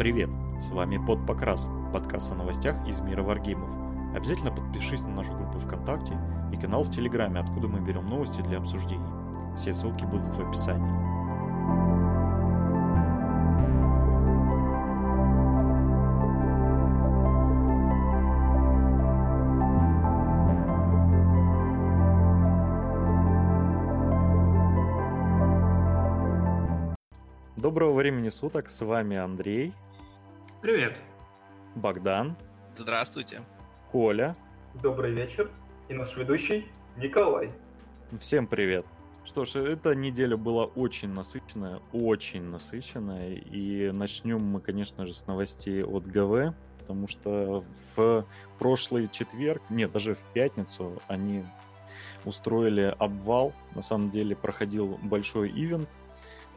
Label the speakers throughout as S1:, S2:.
S1: Привет! С вами Под Покрас, подкаст о новостях из мира варгеймов. Обязательно подпишись на нашу группу ВКонтакте и канал в Телеграме, откуда мы берем новости для обсуждений. Все ссылки будут в описании. Доброго времени суток, с вами Андрей,
S2: Привет.
S1: Богдан,
S3: Здравствуйте.
S1: Коля.
S4: Добрый вечер. И наш ведущий Николай.
S1: Всем привет. Что ж, эта неделя была очень насыщенная, очень насыщенная. И начнем мы, конечно же, с новостей от ГВ, потому что в прошлый четверг, нет, даже в пятницу они устроили обвал. На самом деле проходил большой ивент,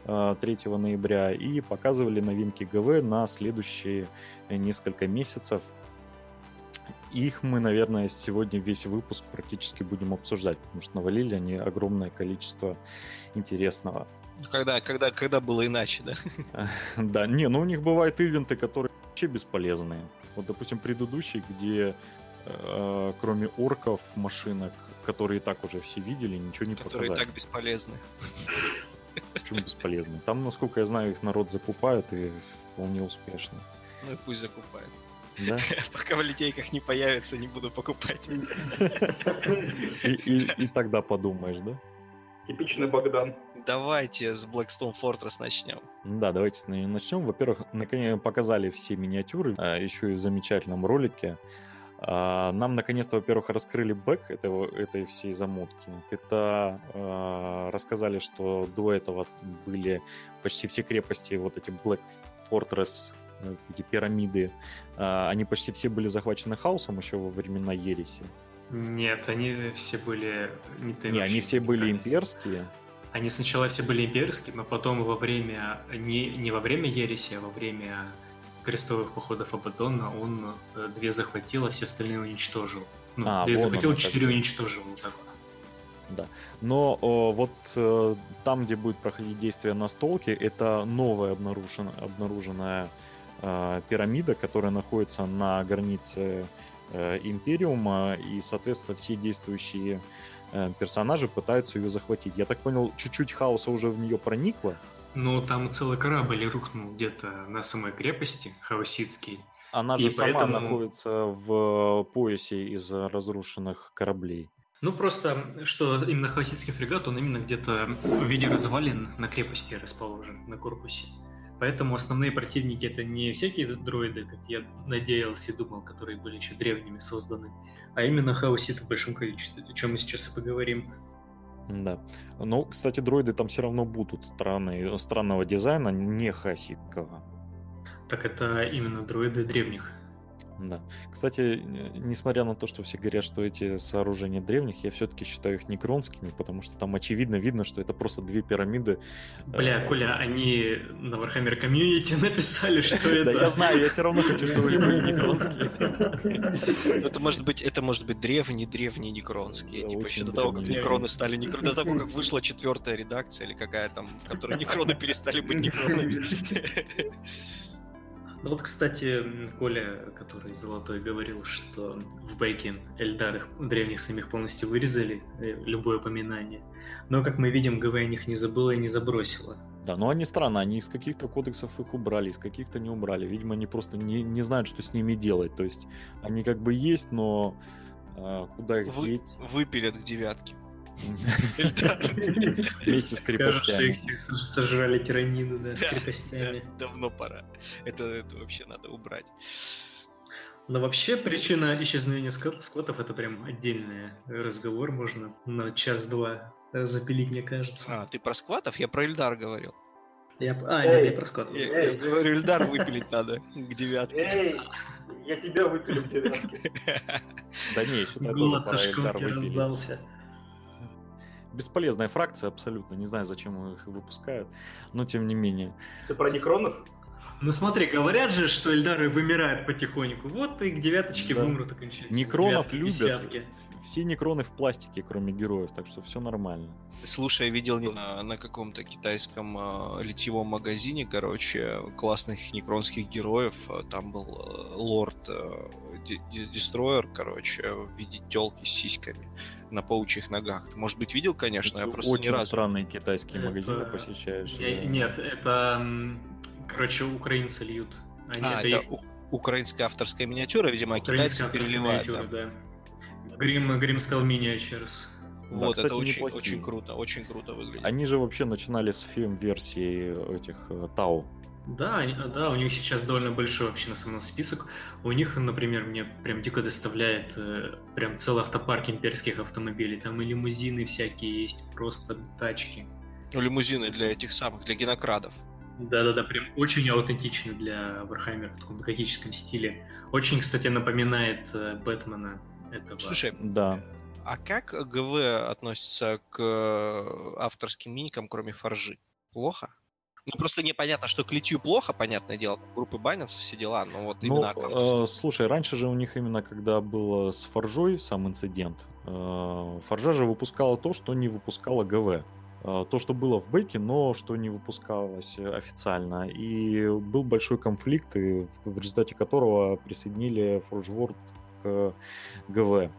S1: 3 э, ноября и показывали новинки ГВ на следующие несколько месяцев. Их мы, наверное, сегодня весь выпуск практически будем обсуждать, потому что навалили они огромное количество интересного.
S3: Когда, когда, когда было иначе, да?
S1: Да, не, ну у них бывают ивенты, которые вообще бесполезные. Вот, допустим, предыдущий, где э, кроме орков, машинок, которые и так уже все видели, ничего не
S3: которые показали. Которые и так бесполезны.
S1: Почему бесполезно? Там, насколько я знаю, их народ закупает и вполне успешно.
S3: Ну и пусть закупает.
S1: Да?
S3: Пока в литейках не появится, не буду покупать.
S1: И, и, и тогда подумаешь, да?
S4: Типичный Богдан.
S3: Давайте с Blackstone Fortress начнем.
S1: Да, давайте с нее начнем. Во-первых, наконец показали все миниатюры, а еще и в замечательном ролике. А, нам наконец-то, во-первых, раскрыли бэк этого, этой всей замутки. Это э, рассказали, что до этого были почти все крепости, вот эти Black Fortress, эти пирамиды, э, они почти все были захвачены хаосом еще во времена Ереси.
S2: Нет, они все были...
S1: Не, не они все были имперские.
S2: Они сначала все были имперские, но потом во время... Не, не во время Ереси, а во время крестовых походов Абаддона он э, две захватил, а все остальные уничтожил. Ну, а, две захватил, четыре уничтожил, вот так вот.
S1: Да. Но о, вот э, там, где будет проходить действие на столке, это новая обнаружен, обнаруженная э, пирамида, которая находится на границе э, Империума, и, соответственно, все действующие э, персонажи пытаются ее захватить. Я так понял, чуть-чуть хаоса уже в нее проникло,
S2: ну, там целый корабль рухнул где-то на самой крепости, Хаоситский.
S1: Она же и сама поэтому... находится в поясе из разрушенных кораблей.
S2: Ну, просто, что именно Хаоситский фрегат, он именно где-то в виде развалин на крепости расположен, на корпусе. Поэтому основные противники это не всякие дроиды, как я надеялся и думал, которые были еще древними созданы, а именно хаоситы в большом количестве, о чем мы сейчас и поговорим.
S1: Да. Но, кстати, дроиды там все равно будут странные, странного дизайна, не хасидского.
S2: Так это именно дроиды древних.
S1: Да. Кстати, несмотря на то, что все говорят, что эти сооружения древних, я все-таки считаю их некронскими, потому что там очевидно видно, что это просто две пирамиды.
S2: Бля, э, Коля, они на Warhammer Community написали, что это...
S1: Да я знаю, я все равно хочу, чтобы они были некронские.
S3: Это может быть, это может быть древние, древние некронские. Типа еще до того, как некроны стали некроны, до того, как вышла четвертая редакция или какая там, в которой некроны перестали быть некронами.
S2: Ну вот, кстати, Коля, который золотой, говорил, что в Бейке Эльдар их древних самих полностью вырезали, э, любое упоминание. Но, как мы видим, ГВ о них не забыла и не забросила.
S1: Да, но они странно, они из каких-то кодексов их убрали, из каких-то не убрали. Видимо, они просто не, не знают, что с ними делать. То есть они как бы есть, но э, куда их Вы, деть?
S3: Выпилят к девятке.
S1: Вместе с крепостями.
S2: Сожрали тиранину, да, с крепостями.
S3: Давно пора. Это вообще надо убрать.
S2: Но вообще причина исчезновения скотов это прям отдельный разговор, можно на час-два запилить, мне кажется.
S3: А, ты про скватов? Я про Эльдар говорил.
S2: Я, а, эй, нет, я про скотов.
S3: Я, я говорю, Эльдар выпилить надо к девятке.
S4: Эй, я тебя выпилю к девятке.
S1: Да не, еще
S2: Голос Сашка раздался
S1: бесполезная фракция абсолютно. Не знаю, зачем их выпускают, но тем не менее.
S4: Ты про некронов?
S2: Ну смотри, говорят же, что Эльдары вымирают потихоньку. Вот и к девяточке
S1: Да.
S2: вымрут окончательно.
S1: Некронов
S2: Девятки,
S1: любят.
S2: десятки.
S1: Все некроны в пластике, кроме героев, так что все нормально.
S3: Слушай, я видел на, на каком-то китайском э, литьевом магазине, короче, классных некронских героев. Э, Там был э, лорд э, Дестройер, короче, в виде телки с сиськами на паучьих ногах. Ты, может быть, видел, конечно, я
S1: Ты
S3: просто
S1: очень
S3: ни разу...
S1: странные китайские
S2: Это-
S1: магазины посещаешь.
S2: Я-
S1: да.
S2: Нет, это, короче, украинцы льют. Они,
S3: А,
S2: это
S3: это
S2: их
S3: у- украинская авторская миниатюра, видимо, китайцы переливают. да.
S2: да. Грим, Грим сказал Miniatures.
S1: Да,
S3: Вот,
S1: кстати,
S3: это очень,
S1: неплохие.
S3: очень круто, очень круто выглядит.
S1: Они же вообще начинали с фем-версии этих э, Тау.
S2: Да, они- да, у них сейчас довольно большой вообще на самом список. У них, например, мне прям дико доставляет э, прям целый автопарк имперских автомобилей. Там и лимузины всякие есть, просто тачки.
S3: Ну, лимузины для этих самых, для генокрадов.
S2: Да-да-да, прям очень аутентично для Вархаммера в таком готическом стиле. Очень, кстати, напоминает э, Бэтмена этого.
S3: Слушай,
S1: Да.
S3: а как ГВ относится к э, авторским миникам, кроме форжи? Плохо? Ну, просто непонятно, что к литью плохо, понятное дело, группы банятся, все дела, но вот
S1: Ну,
S3: именно авторским.
S1: э, слушай, раньше же у них именно, когда был с Форжой сам инцидент, э, Форжа же выпускала то, что не выпускала ГВ. Э, То, что было в бэке, но что не выпускалось э, официально. И был большой конфликт, и в, в результате которого присоединили Forge World к ГВ.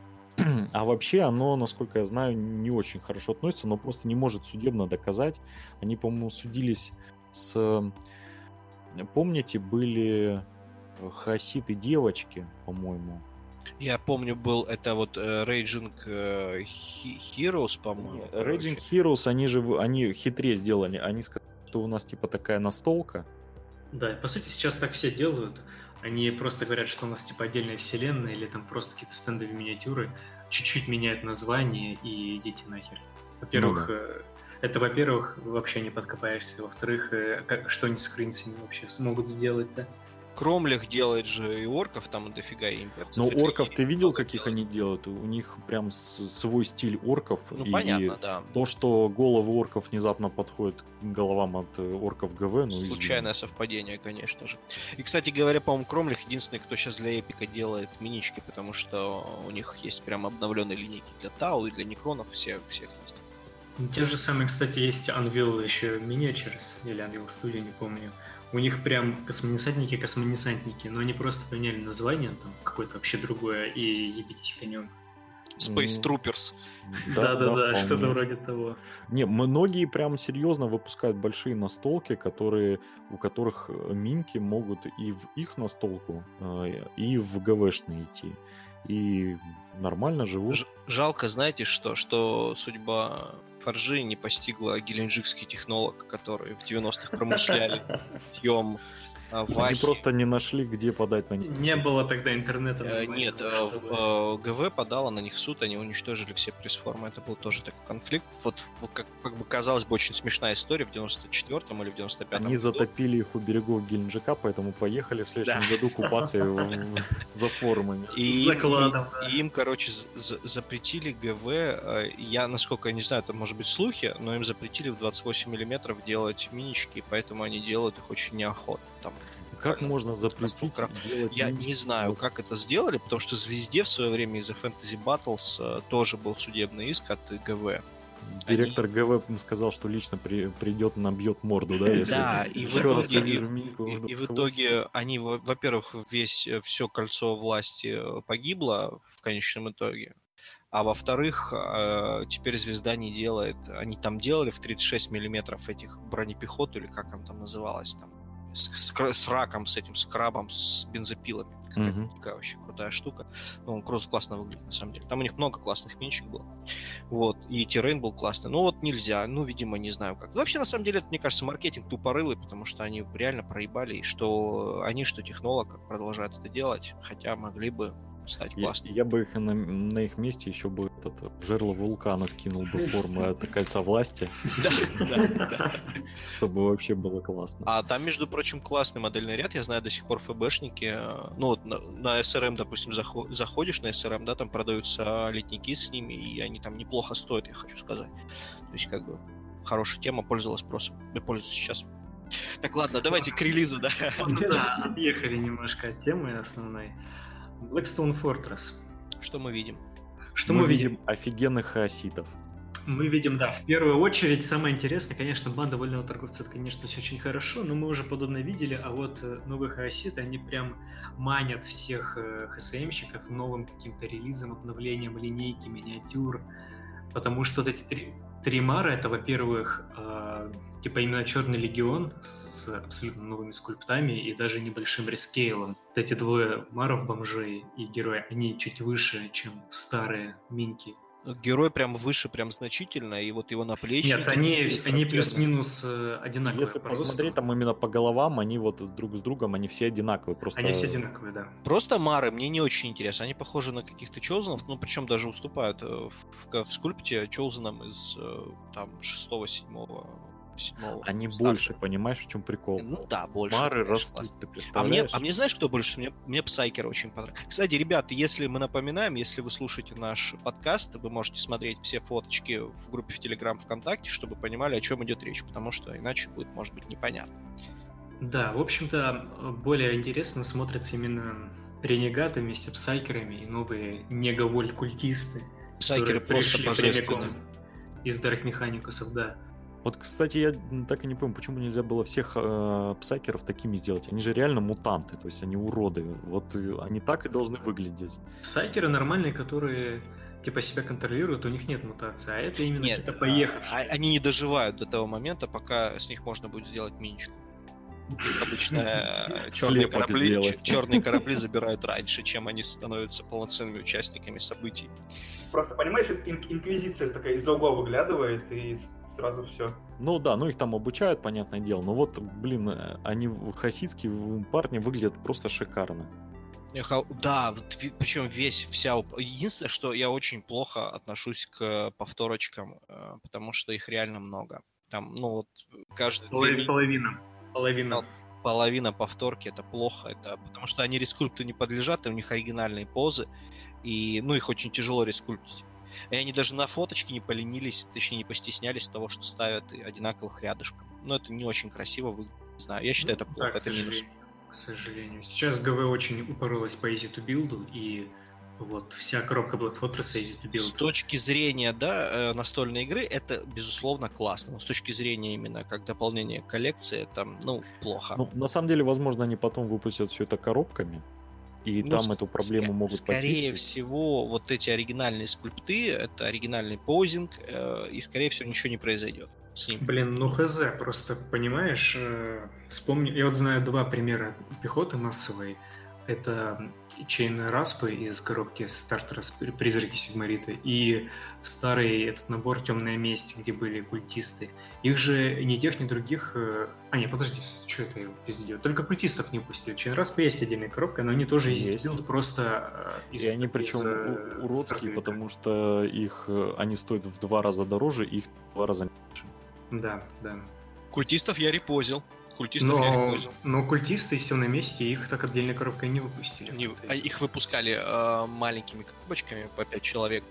S1: А вообще оно, насколько я знаю, не очень хорошо относится, но просто не может судебно доказать. Они, по-моему, судились с... Помните, были э, хаоситы девочки, по-моему.
S3: Я помню, был это вот э, Raging э, He- Heroes, по-моему.
S1: Raging
S3: короче.
S1: Heroes, они же они хитрее сделали. Они сказали, что у нас типа такая настолка.
S2: Да, по сути, сейчас так все делают. Они просто говорят, что у нас типа отдельная вселенная или там просто какие-то стендовые миниатюры, чуть-чуть меняют название и идите нахер. Во-первых,
S1: Ну
S2: э, это, во-первых, вообще не подкопаешься. Во-вторых, э, как, что они с украинцами вообще смогут сделать-то?
S3: Кромлях делает же и орков, там дофига и имперцев.
S1: Но
S3: и
S1: орков ты видел, каких
S3: делает.
S1: они делают? У них прям свой стиль орков.
S3: Ну,
S1: и
S3: понятно, да.
S1: То, что головы орков внезапно подходят к головам от э, орков ГВ, ну извини.
S3: Случайное совпадение, конечно же. И, кстати говоря, по-моему, Кромлих единственный, кто сейчас для Эпика делает минички, потому что у них есть прям обновленные линейки для Тау и для Некронов, все, всех есть.
S2: Те же самые, кстати, есть Unreal еще Miniatures, или Unreal Studio, не помню. У них прям космонесантники, космонесантники, но они просто поменяли название, там какое-то вообще другое, и ебитесь конем.
S3: Space
S1: Ну,
S3: Troopers.
S2: Да-да-да, что-то вроде того.
S1: Не, многие прям серьезно выпускают большие настолки, которые, у которых э, минки могут и в их настолку, э, и в ГВшные идти. И нормально живут.
S3: Ж- жалко, знаете что, что судьба Форжи не постигла геленджикский технолог, который в 90-х промышляли пьем
S1: Они
S3: вахи.
S1: просто не нашли, где подать на них.
S2: Не было тогда интернета.
S3: Э, Нет, э,
S2: чтобы-
S3: в- э, ГВ подала на них в суд, они уничтожили все пресс-формы. Это был тоже такой конфликт. Вот, вот как, как бы казалось бы, очень смешная история в 94-м или в 95-м
S1: Они
S3: году.
S1: затопили их у берегов Геленджика, поэтому поехали в следующем году купаться за формами.
S3: И,
S2: да.
S3: им, короче, запретили ГВ. э, Я, насколько я не знаю, это может быть слухи, но им запретили в 28 миллиметров делать минички, поэтому они делают их очень неохотно. Там,
S1: Как
S3: правильно.
S1: можно запретить делать
S3: я не знаю, как это сделали, потому что Звезде в свое время из-за Fantasy Battles э, тоже был судебный иск от ГВ.
S1: Директор ГВ сказал, что лично при- придет, набьет морду, да, если
S3: Да, и в итоге-
S1: увижу Минку
S3: И, и в
S1: 28.
S3: итоге они, во- во-первых, весь все кольцо власти э, погибло в конечном итоге. А во-вторых, э, теперь звезда не делает. Они там делали в 36 миллиметров этих бронепехот, или как там там называлось там. С, с с раком, с этим, с крабом, с бензопилами. Какая-то
S1: Мгм.
S3: такая вообще крутая штука. Ну, он просто классно выглядит, на самом деле. Там у них много классных минчик было. Вот. И террейн был классный. Ну, вот нельзя. Ну, видимо, не знаю как. Вообще, на самом деле, это, мне кажется, маркетинг тупорылый, потому что они реально проебали, что они, что технолог продолжают это делать, хотя могли бы стать
S1: Я,
S3: классными.
S1: я бы их на, на их месте еще бы этот в жерло вулкана скинул бы формы от кольца власти,
S3: Да, да, да.
S1: чтобы вообще было классно.
S3: А там, между прочим, классный модельный ряд. Я знаю до сих пор ФБшники. э, Ну, вот на, на SRM, допустим, захо- заходишь на SRM, да, там продаются летники с ними, и они там неплохо стоят, я хочу сказать. То есть, как бы, хорошая тема, пользовалась спросом. И пользуется сейчас. Так, ладно, давайте к релизу, да.
S2: Да, отъехали немножко от темы основной. Blackstone Fortress.
S3: Что мы видим?
S2: Что мы, видим?
S1: Офигенных хаоситов.
S2: Мы видим, да, в первую очередь, самое интересное, конечно, банда вольного торговца, это, конечно, все очень хорошо, но мы уже подобное видели, а вот э, новые хаоситы, они прям манят всех э, ХСМщиков новым каким-то релизом, обновлением линейки, миниатюр, потому что вот эти три, три Мара, это, во-первых, э, типа именно Черный Легион с абсолютно новыми скульптами и даже небольшим рескейлом. Вот эти двое Маров, бомжей и герои, они чуть выше, чем старые Минки
S3: Герой прям выше, прям значительно, и вот его наплечники...
S2: Нет, они, они плюс-минус э, одинаковые.
S1: Если посмотреть там именно по головам, они вот друг с другом, они все одинаковые. Просто...
S2: Они все одинаковые, да.
S3: Просто Мары мне не очень интересно. Они похожи на каких-то Чоузенов, ну причем даже уступают э, в, в, в скульпте Чоузенам из э, там 6-7
S1: седьмого. Они старта. больше, понимаешь, в чем прикол?
S3: Ну да, больше.
S1: Мары растут, ты
S3: а мне, а мне знаешь, кто больше? Мне, мне Псайкер очень понравился. Кстати, ребята, если мы напоминаем, если вы слушаете наш подкаст, вы можете смотреть все фоточки в группе в Телеграм ВКонтакте, чтобы понимали, о чем идет речь, потому что иначе будет, может быть, непонятно.
S2: Да, в общем-то, более интересно смотрятся именно ренегаты вместе с псайкерами и новые Negavolt культисты.
S3: Псайкеры просто божественные.
S2: Из Дарк Механикусов, да.
S1: Вот, кстати, я так и не понимаю, почему нельзя было всех э, псакеров такими сделать. Они же реально мутанты, то есть они уроды. Вот э, они так и должны выглядеть.
S2: Псакеры нормальные, которые типа себя контролируют, у них нет мутации, а это именно
S3: нет, какие-то поехавшие. А, они не доживают до того момента, пока с них можно будет сделать миничку. Обычно э, черные корабли, черные корабли забирают раньше, чем они становятся полноценными участниками событий.
S4: Просто понимаешь, инквизиция такая из-за угла выглядывает и сразу все.
S1: Ну да, ну их там обучают, понятное дело. Но вот, блин, э, они хасидские парни выглядят просто шикарно.
S3: Да, вот, причем весь, вся... Единственное, что я очень плохо отношусь к повторочкам, э, потому что их реально много. Там, ну вот, каждый...
S2: Половина. Половина. Половина.
S3: Половина повторки это плохо, это потому что они рескульпту не подлежат, и у них оригинальные позы, и, ну, их очень тяжело рескульптить. И они даже на фоточке не поленились, точнее, не постеснялись того, что ставят одинаковых рядышком. Но это не очень красиво выглядит. Не знаю, я считаю, это плохо, да, это минус.
S2: К сожалению. Сейчас ГВ очень упоролась по easy to build, и вот вся коробка Black Fortress easy to build.
S3: С точки зрения, да, э, настольной игры, это, безусловно, классно. Но с точки зрения именно как дополнение коллекции, там, ну, плохо. Ну,
S1: на самом деле, возможно, они потом выпустят все это коробками и ну, там эту проблему ск- могут
S3: Скорее пофиксить. всего, вот эти оригинальные скульпты, это оригинальный позинг, э, и, скорее всего, ничего не произойдет с ним.
S2: Блин, ну хз, просто понимаешь, э, вспомни, я вот знаю два примера пехоты массовой. Это Чейн Распы из коробки стартера Призраки Сигмарита и старый этот набор Темная месть, где были культисты. Их же ни тех, ни других... Э, а, нет, подожди, что это я пиздец? Только культистов не пустил. Чейн Распы есть отдельная коробка, но они тоже есть билд просто
S1: э, из, И они причем из, э, уродские, потому что их они стоят в два раза дороже, их в два раза меньше.
S2: Да, да.
S3: Культистов я репозил. Культистов
S2: но,
S3: я репозил.
S2: Но культисты, если на месте, их так отдельной коробкой не выпустили. Не,
S3: а их выпускали э, маленькими коробочками по 5 человек.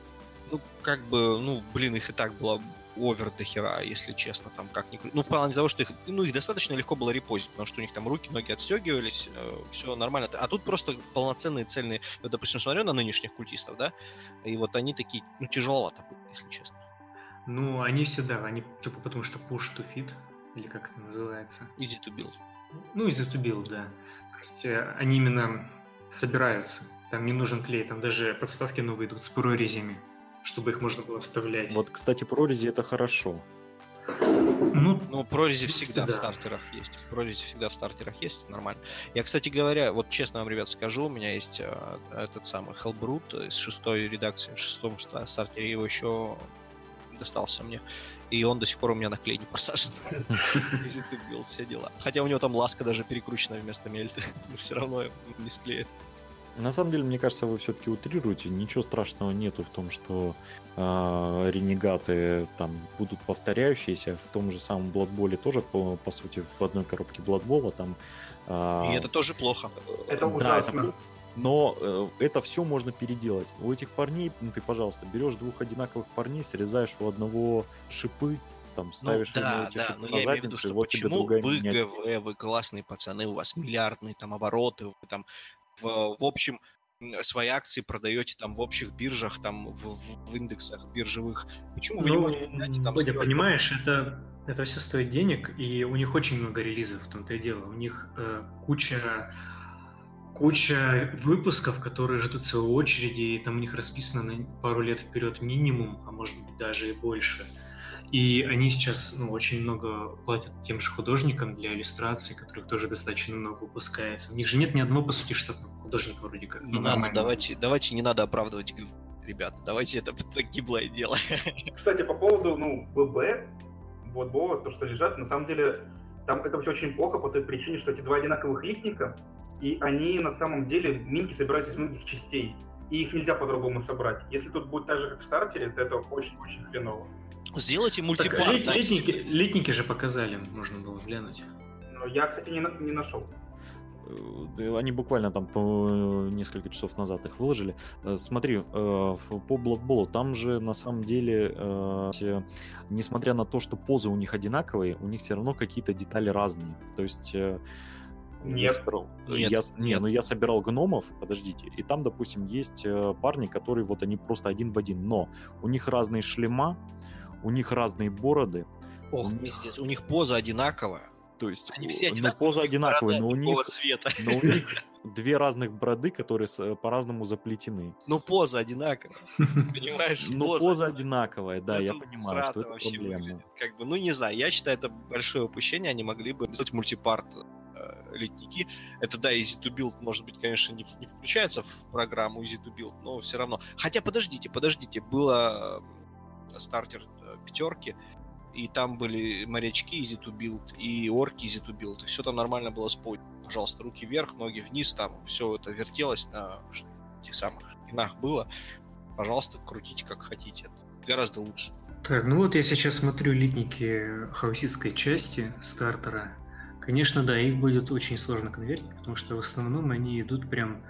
S3: Ну, как бы, ну, блин, их и так было овер до хера, если честно, там как ни Ну, в плане того, что их, ну, их достаточно легко было репозить, потому что у них там руки, ноги отстегивались, э, все нормально. А тут просто полноценные цельные, вот, допустим, смотрю на нынешних культистов, да, и вот они такие, ну, тяжеловато если честно.
S2: Ну, они всегда, они, типа, потому что push to fit, или как это называется?
S3: Easy to build.
S2: Ну, easy to build, да. То есть э, они именно собираются. Там не нужен клей, там даже подставки новые идут с прорезями, чтобы их можно было вставлять.
S1: Вот, кстати, прорези это хорошо.
S3: Ну, ну прорези всегда да. в стартерах есть. Прорези всегда в стартерах есть, это нормально. Я, кстати говоря, вот честно вам, ребят, скажу, у меня есть э, этот самый Hellbrut из шестой редакции, в шестом стартере, его еще достался мне и он до сих пор у меня на клей не посажен. Изитубил, все дела. Хотя у него там ласка даже перекручена вместо мельты, но все равно не склеит.
S1: На самом деле, мне кажется, вы все-таки утрируете. Ничего страшного нету в том, что э, ренегаты там будут повторяющиеся. В том же самом Бладболе тоже, по, по сути, в одной коробке Бладбола там...
S3: Э, И это тоже плохо.
S4: Это ужасно. Да, это,
S1: но э, это все можно переделать. У этих парней, ну, ты, пожалуйста, берешь двух одинаковых парней, срезаешь у одного шипы, там
S3: Ну,
S1: ставишь
S3: да,
S1: ему эти
S3: да,
S1: шипы
S3: но
S1: на
S3: я имею в виду,
S1: задницу,
S3: что
S1: вот
S3: почему вы
S1: миниатюра.
S3: ГВ, вы классные пацаны, у вас миллиардные там обороты, вы там в, в общем свои акции продаете там в общих биржах, там в, в- в индексах биржевых. Почему вы не
S2: Ну,
S3: можете и там сделать
S2: понимаешь, это, это все стоит денег, и у них очень много релизов, в том-то и дело. У них э, куча, куча выпусков, которые ждут своей очереди, и там у них расписано на пару лет вперед минимум, а может быть даже и больше. И они сейчас ну, очень много платят тем же художникам для иллюстраций, которых тоже достаточно много выпускается. У них же нет ни одного, по сути, штатного художника вроде как.
S3: Не
S2: ну,
S3: надо,
S2: нормального.
S3: давайте, давайте не надо оправдывать ребята, давайте это, это гиблое дело.
S4: Кстати, по поводу, ну, ББ, вот Бова, то, что лежат, на самом деле, там это вообще очень плохо по той причине, что эти два одинаковых литника, и они на самом деле минки собираются из многих частей, и их нельзя по-другому собрать. Если тут будет так же, как в стартере, то это очень-очень хреново.
S3: Сделайте
S2: Так,
S3: мультипар.
S2: лет- летники, летники же показали, можно было глянуть.
S4: Но я, кстати, не, не нашел.
S1: Э, Они буквально там по несколько часов назад их выложили. Э, Смотри, э, по блокболу там же на самом деле, э, несмотря на то, что позы у них одинаковые, у них все равно какие-то детали разные. То есть э, я
S4: Нет.
S1: собирал-
S3: Нет,
S1: я, не,
S3: нет.
S1: ну я собирал гномов, подождите, и там, допустим, есть э, парни, которые вот они просто один в один, но у них разные шлема, у них разные бороды,
S3: Ох,
S1: у них-
S3: пиздец, у них поза одинаковая.
S1: то есть
S3: Они все
S1: ну,
S3: одинаковые,
S1: поза одинаковые, но у них
S3: цвета.
S1: но у них две разных бороды, которые с- по-разному заплетены.
S3: Ну, поза одинаковая. Понимаешь?
S1: Ну, поза одинаковая, да, я понимаю, что это проблема.
S3: выглядит. Как бы, ну, не знаю, я считаю, это большое упущение. Они могли бы сделать мультипарт летники. Это, да, Easy to Build, может быть, конечно, не, не включается в программу Easy to Build, но все равно. Хотя, подождите, подождите, было стартер э, пятерки, и там были морячки Easy to Build, и орки Easy to Build, и все там нормально было с. Пожалуйста, руки вверх, ноги вниз, там все это вертелось на этих самых пинах было. Пожалуйста, крутите как хотите. Это гораздо лучше.
S2: Так, ну вот я сейчас смотрю литники хауситской части стартера. Конечно, да, их будет очень сложно конвертить, потому что в основном они идут прям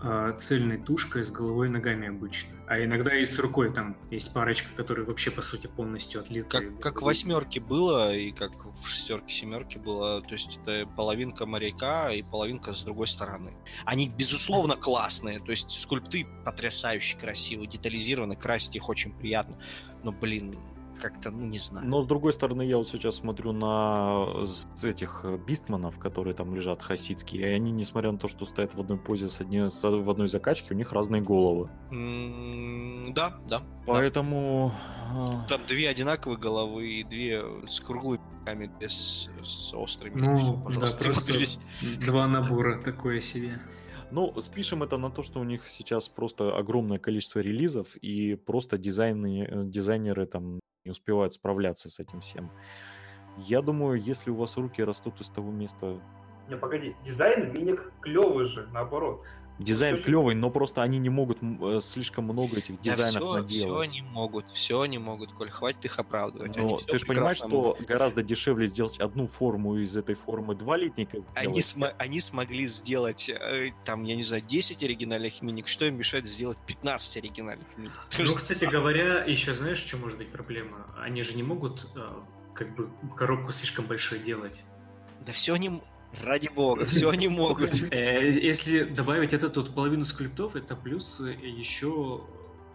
S2: а, цельной тушкой с головой и ногами обычно. А иногда и с рукой там есть парочка, которые вообще по сути полностью отлиты.
S3: Как, как в восьмерке было, и как в шестерке, семерке было, то есть это половинка моряка и половинка с другой стороны. Они, безусловно, классные, то есть скульпты потрясающе красивые, детализированы, красить их очень приятно, но, блин, как-то, ну, не знаю.
S1: Но с другой стороны, я вот сейчас смотрю на с- этих э, бистманов, которые там лежат хасидские, и они, несмотря на то, что стоят в одной позе с одни- с- в одной закачке, у них разные головы.
S3: М, Да, да. да.
S1: Поэтому э,
S3: Там две одинаковые головы и две с круглыми пиками, две с, с острыми.
S2: Ну, да,
S3: пожалуйста.
S2: просто
S3: Вот весь-
S2: два набора такое себе.
S1: Ну, спишем это на то, что у них сейчас просто огромное количество релизов, и просто дизайны, э, дизайнеры там не успевают справляться с этим всем. Я думаю, если у вас руки растут из того места...
S4: Не, погоди, дизайн миник клевый же, наоборот.
S1: Дизайн
S4: Очень-
S1: клевый, но просто они не могут э, слишком много этих
S3: Да
S1: дизайнов
S3: все,
S1: наделать.
S3: они могут, все они могут, Коль, хватит их оправдывать.
S1: Но
S3: всё
S1: ты же понимаешь,
S3: прекрасно
S1: что
S3: могут.
S1: гораздо дешевле сделать одну форму из этой формы два литника
S3: Они,
S1: сделать.
S3: смо- они смогли сделать, э, там, я не знаю, 10 оригинальных миник, что им мешает сделать 15 оригинальных миник? То
S2: Ну, кстати
S3: самое.
S2: говоря, еще знаешь, что может быть проблема? Они же не могут э, как бы коробку слишком большой делать.
S3: Да все они, ради бога, все они могут.
S2: Э, Если добавить это тут половину скульптов, это плюс э, еще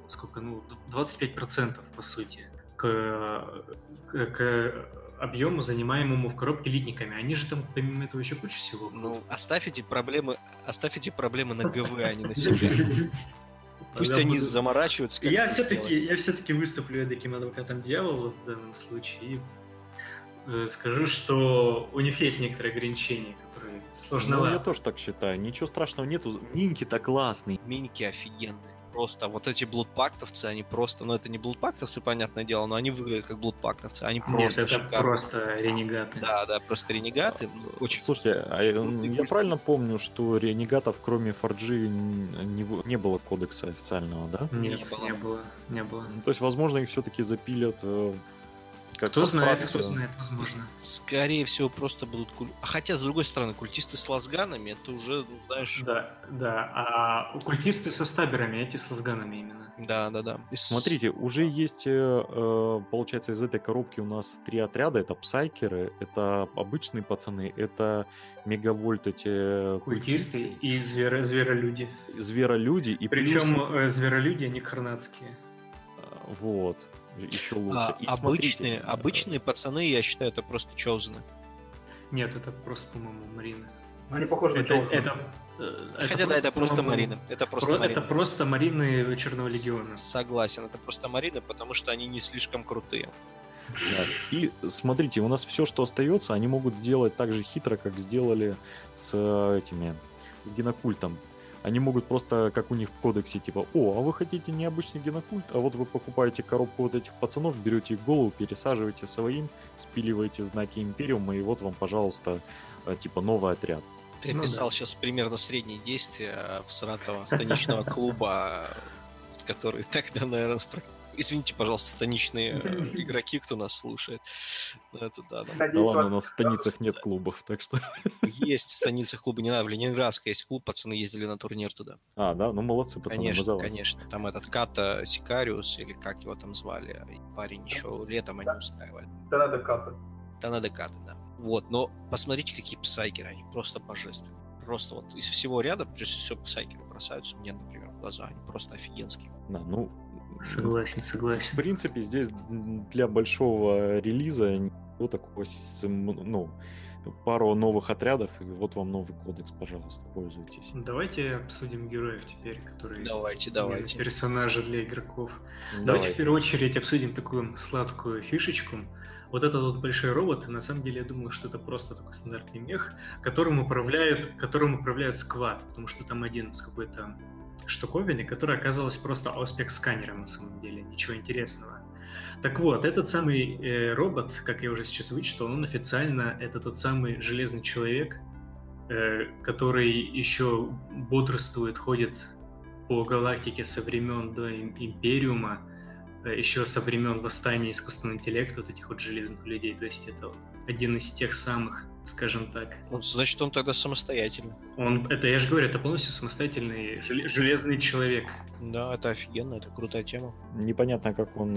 S2: сколько, ну, 25% по сути к, к, к объему, занимаемому в коробке литниками. Они же там помимо этого еще куча всего.
S3: Ну, оставь эти проблемы, оставь эти проблемы на ГВ, а не на себя. Пусть
S2: Тогда
S3: они
S2: буду-
S3: заморачиваются,
S2: я все-таки, я все-таки выступлю таким адвокатом дьявола в данном случае и скажу, что у них есть некоторые ограничения, которые
S1: Ну,
S2: сложновато.
S1: я тоже так считаю. Ничего страшного нету. Минки-то классный.
S3: Миньки офигенные. Просто вот эти блудпактовцы, они просто, ну это не блудпактовцы, понятное дело, но они выглядят как блудпактовцы, они
S2: Нет,
S3: просто
S2: это
S3: шикарные.
S2: просто ренегаты.
S3: Да, да, просто ренегаты. ну, Очень
S1: Слушайте, а, э,
S3: крутые
S1: я
S3: культуры.
S1: правильно помню, что ренегатов, кроме Форджи, не, в- не было кодекса официального, да?
S2: Нет,
S3: Не было.
S2: не было, не было.
S1: Ну, То есть, возможно, их все-таки запилят как
S2: Кто знает, кто знает, возможно.
S3: Скорее всего, просто будут куль... А хотя, с другой стороны, культисты с лазганами, это уже, ну, знаешь...
S2: Да, да. А культисты со стаберами, эти с лазганами именно.
S3: Да, да, да. И
S1: Смотрите, уже есть, э, э, получается, из этой коробки у нас три отряда. Это псайкеры, это обычные пацаны, это мегавольт эти
S2: Культисты и зверо зверолюди.
S1: зверолюди. И
S2: Причем
S1: плюс,
S2: э, зверолюди, они карнацкие.
S1: вот, еще лучше.
S3: А,
S1: И
S3: обычные,
S1: смотрите, э,
S3: обычные пацаны, я считаю, это просто чозны.
S2: Нет, это просто, по-моему, Марина.
S4: Ну, Они похожи на
S2: Это,
S4: Чоузена.
S2: это, э,
S3: Хотя да, это просто Марина. Это просто
S2: про-
S3: Марина.
S2: это просто Марины Черного Легиона.
S3: Согласен, это просто Марина, потому что они не слишком крутые.
S1: Да. И смотрите, у нас все, что остается, они могут сделать так же хитро, как сделали с э, этими, с генокультом. Они могут просто, как у них в кодексе, типа, о, а вы хотите необычный генокульт, а вот вы покупаете коробку вот этих пацанов, берете их голову, пересаживаете своим, спиливаете знаки Империума, и вот вам, пожалуйста, э, типа, новый отряд.
S3: Ты
S2: Ну
S3: описал
S2: да.
S3: сейчас примерно средние действия в Саратова станичного клуба, который тогда, наверное, Извините, пожалуйста, станичные игроки, кто нас слушает. Ну, Это да, да.
S1: Ладно, у нас в станицах нет клубов, так что...
S3: Есть в станице клуба, не знаю, в Ленинградской есть клуб, пацаны ездили на турнир туда.
S1: А, да, ну молодцы, пацаны,
S3: конечно, конечно. Там этот Ката Сикариус, или как его там звали, парень еще летом они устраивали.
S4: Да надо ката.
S3: Да надо Ката, да. Вот, но посмотрите, какие псайкеры, они просто божественные. Просто вот из всего ряда, прежде всего, псайкеры бросаются мне, например, в глаза. Они просто офигенские.
S1: Да, ну,
S2: Согласен,
S1: В
S2: согласен.
S1: принципе, здесь для большого релиза ничего такого, м, ну, пару новых отрядов, и вот вам новый кодекс, пожалуйста, пользуйтесь.
S2: Давайте обсудим героев теперь, которые
S3: Давайте, давайте.
S2: персонажи для игроков. Давайте
S1: Давайте.
S2: в первую очередь обсудим такую сладкую фишечку. Вот этот вот большой робот, на самом деле я думал, что это просто такой стандартный мех, которым управляют, которым управляет сквад, потому что там один с какой-то штуковиной, которая оказалась просто ауспек-сканером на самом деле, ничего интересного. Так вот, этот самый э, робот, как я уже сейчас вычитал, он официально это тот самый железный человек, э, который еще бодрствует, ходит по галактике со времен до им- Империума, э, еще со времен восстания искусственного интеллекта, вот этих вот железных людей. То есть это вот один из тех самых, скажем так.
S3: Значит, он тогда самостоятельный.
S2: Он, это, я же говорю, это полностью самостоятельный желе- железный человек.
S3: Да, это офигенно, это крутая тема.
S1: Непонятно, как он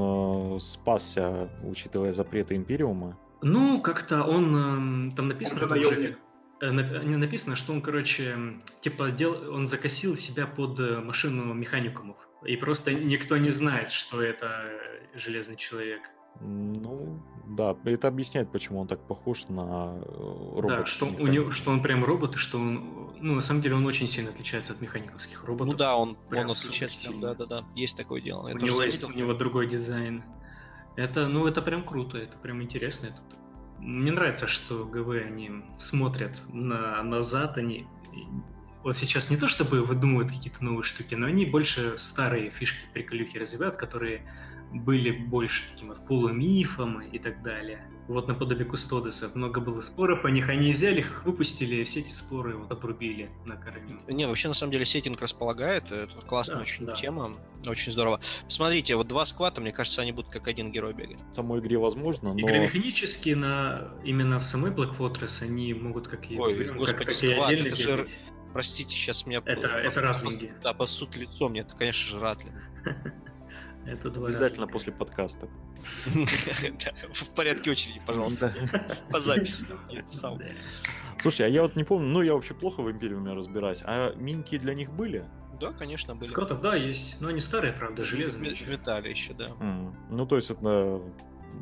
S1: э, спасся, учитывая запреты Империума.
S2: Ну, как-то он, эм, там
S4: Он
S2: написано...
S4: же
S2: уже-
S4: наемник.
S2: Э, нап- не написано, что он, короче, м, типа, дел... он закосил себя под э, машину механикумов. И просто никто не знает, что это э, железный человек.
S1: Ну, да, это объясняет, почему он так похож на э, робота.
S2: да, что у него, что он прям робот, и что он, ну, на самом деле, он очень сильно отличается от механиковских роботов.
S3: Ну да, он,
S2: прям
S3: он отличается.
S2: сильно.
S3: Да, да, да. Есть такое дело. Я
S2: у него есть, у него другой дизайн. Это, ну, это прям круто, это прям интересно. Это... Мне нравится, что ГВ они смотрят на назад, они вот сейчас не то чтобы выдумывают какие-то новые штуки, но они больше старые фишки, приколюхи развивают, которые были больше таким вот полумифом и так далее. Вот наподобие Кустодесов много было споров о них, они взяли их, выпустили, все эти споры вот обрубили на корню.
S3: Не, вообще, на самом деле, сеттинг располагает. Это классная
S2: Да,
S3: очень
S2: да.
S3: тема. Очень здорово. Посмотрите, вот два сквата, мне кажется, они будут как один герой бегать.
S1: В самой игре возможно, но...
S2: Игромеханически на именно в самой Black Fortress они могут как и,
S3: Ой,
S2: как,
S3: господи, сквад,
S2: отдельно
S3: это же. Простите, сейчас меня...
S2: Это-
S3: пос-
S2: это ратлинги.
S3: Да, посут лицом. Нет, это, конечно же, Ратлин.
S2: Это два
S1: Обязательно
S2: раза.
S1: после подкаста.
S3: В порядке очереди, пожалуйста. По записи.
S1: Слушай, а я вот не помню, ну я вообще плохо в Империуме разбираюсь, а минки для них были?
S3: Да, конечно, были.
S2: Скотов, да, есть. Но они старые, правда, железные.
S3: В металле еще, да.
S1: Ну, то есть это...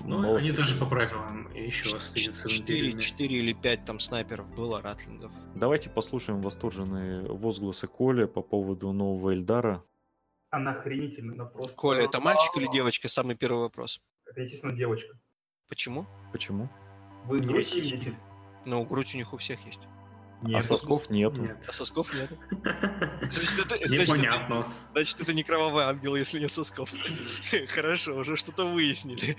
S2: Ну,
S1: молодцы.
S2: они даже по правилам еще остаются в
S3: Четыре,
S2: Империуме.
S3: четыре или пять там снайперов было, ратлингов.
S1: Давайте послушаем восторженные возгласы Коли по поводу нового Эльдара.
S4: Она охренительная, она просто...
S3: Коля, это мальчик или девочка? Самый первый вопрос.
S4: Это, естественно, девочка.
S3: Почему?
S1: Почему?
S4: Вы грудь видите?
S3: Ну, грудь у них у всех есть.
S1: а
S4: Нет.
S1: сосков нету.
S2: Нет.
S3: А сосков нет. Значит, это, значит, это,
S2: Непонятно.
S3: значит, это не кровавый ангел, если нет сосков. Хорошо, уже что-то выяснили.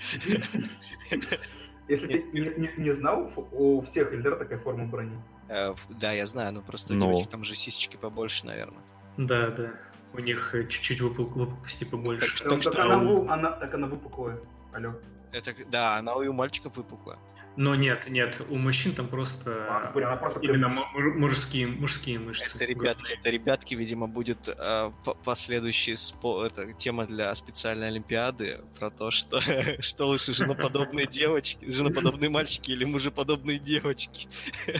S4: Если ты не, не- не знал, у всех Эльдар такая форма брони.
S3: Э, Да, я знаю, но просто
S1: Но.
S3: девочек там же сисечки побольше, наверное.
S2: Да, да. У них э, чуть-чуть выпук- выпуклости побольше.
S3: Так
S4: Так,
S3: что-
S4: она, вы- она- так она выпуклая. Алло.
S3: Это, да, она у мальчиков выпуклая.
S2: Но нет, нет, у мужчин там просто,
S4: А, блин, она просто
S2: именно му- мужские, мужские мышцы.
S3: Это ребятки, это ребятки, видимо, будет э, по- последующий спо- это тема для специальной олимпиады про то, что что лучше женоподобные девочки, женоподобные мальчики или мужеподобные девочки.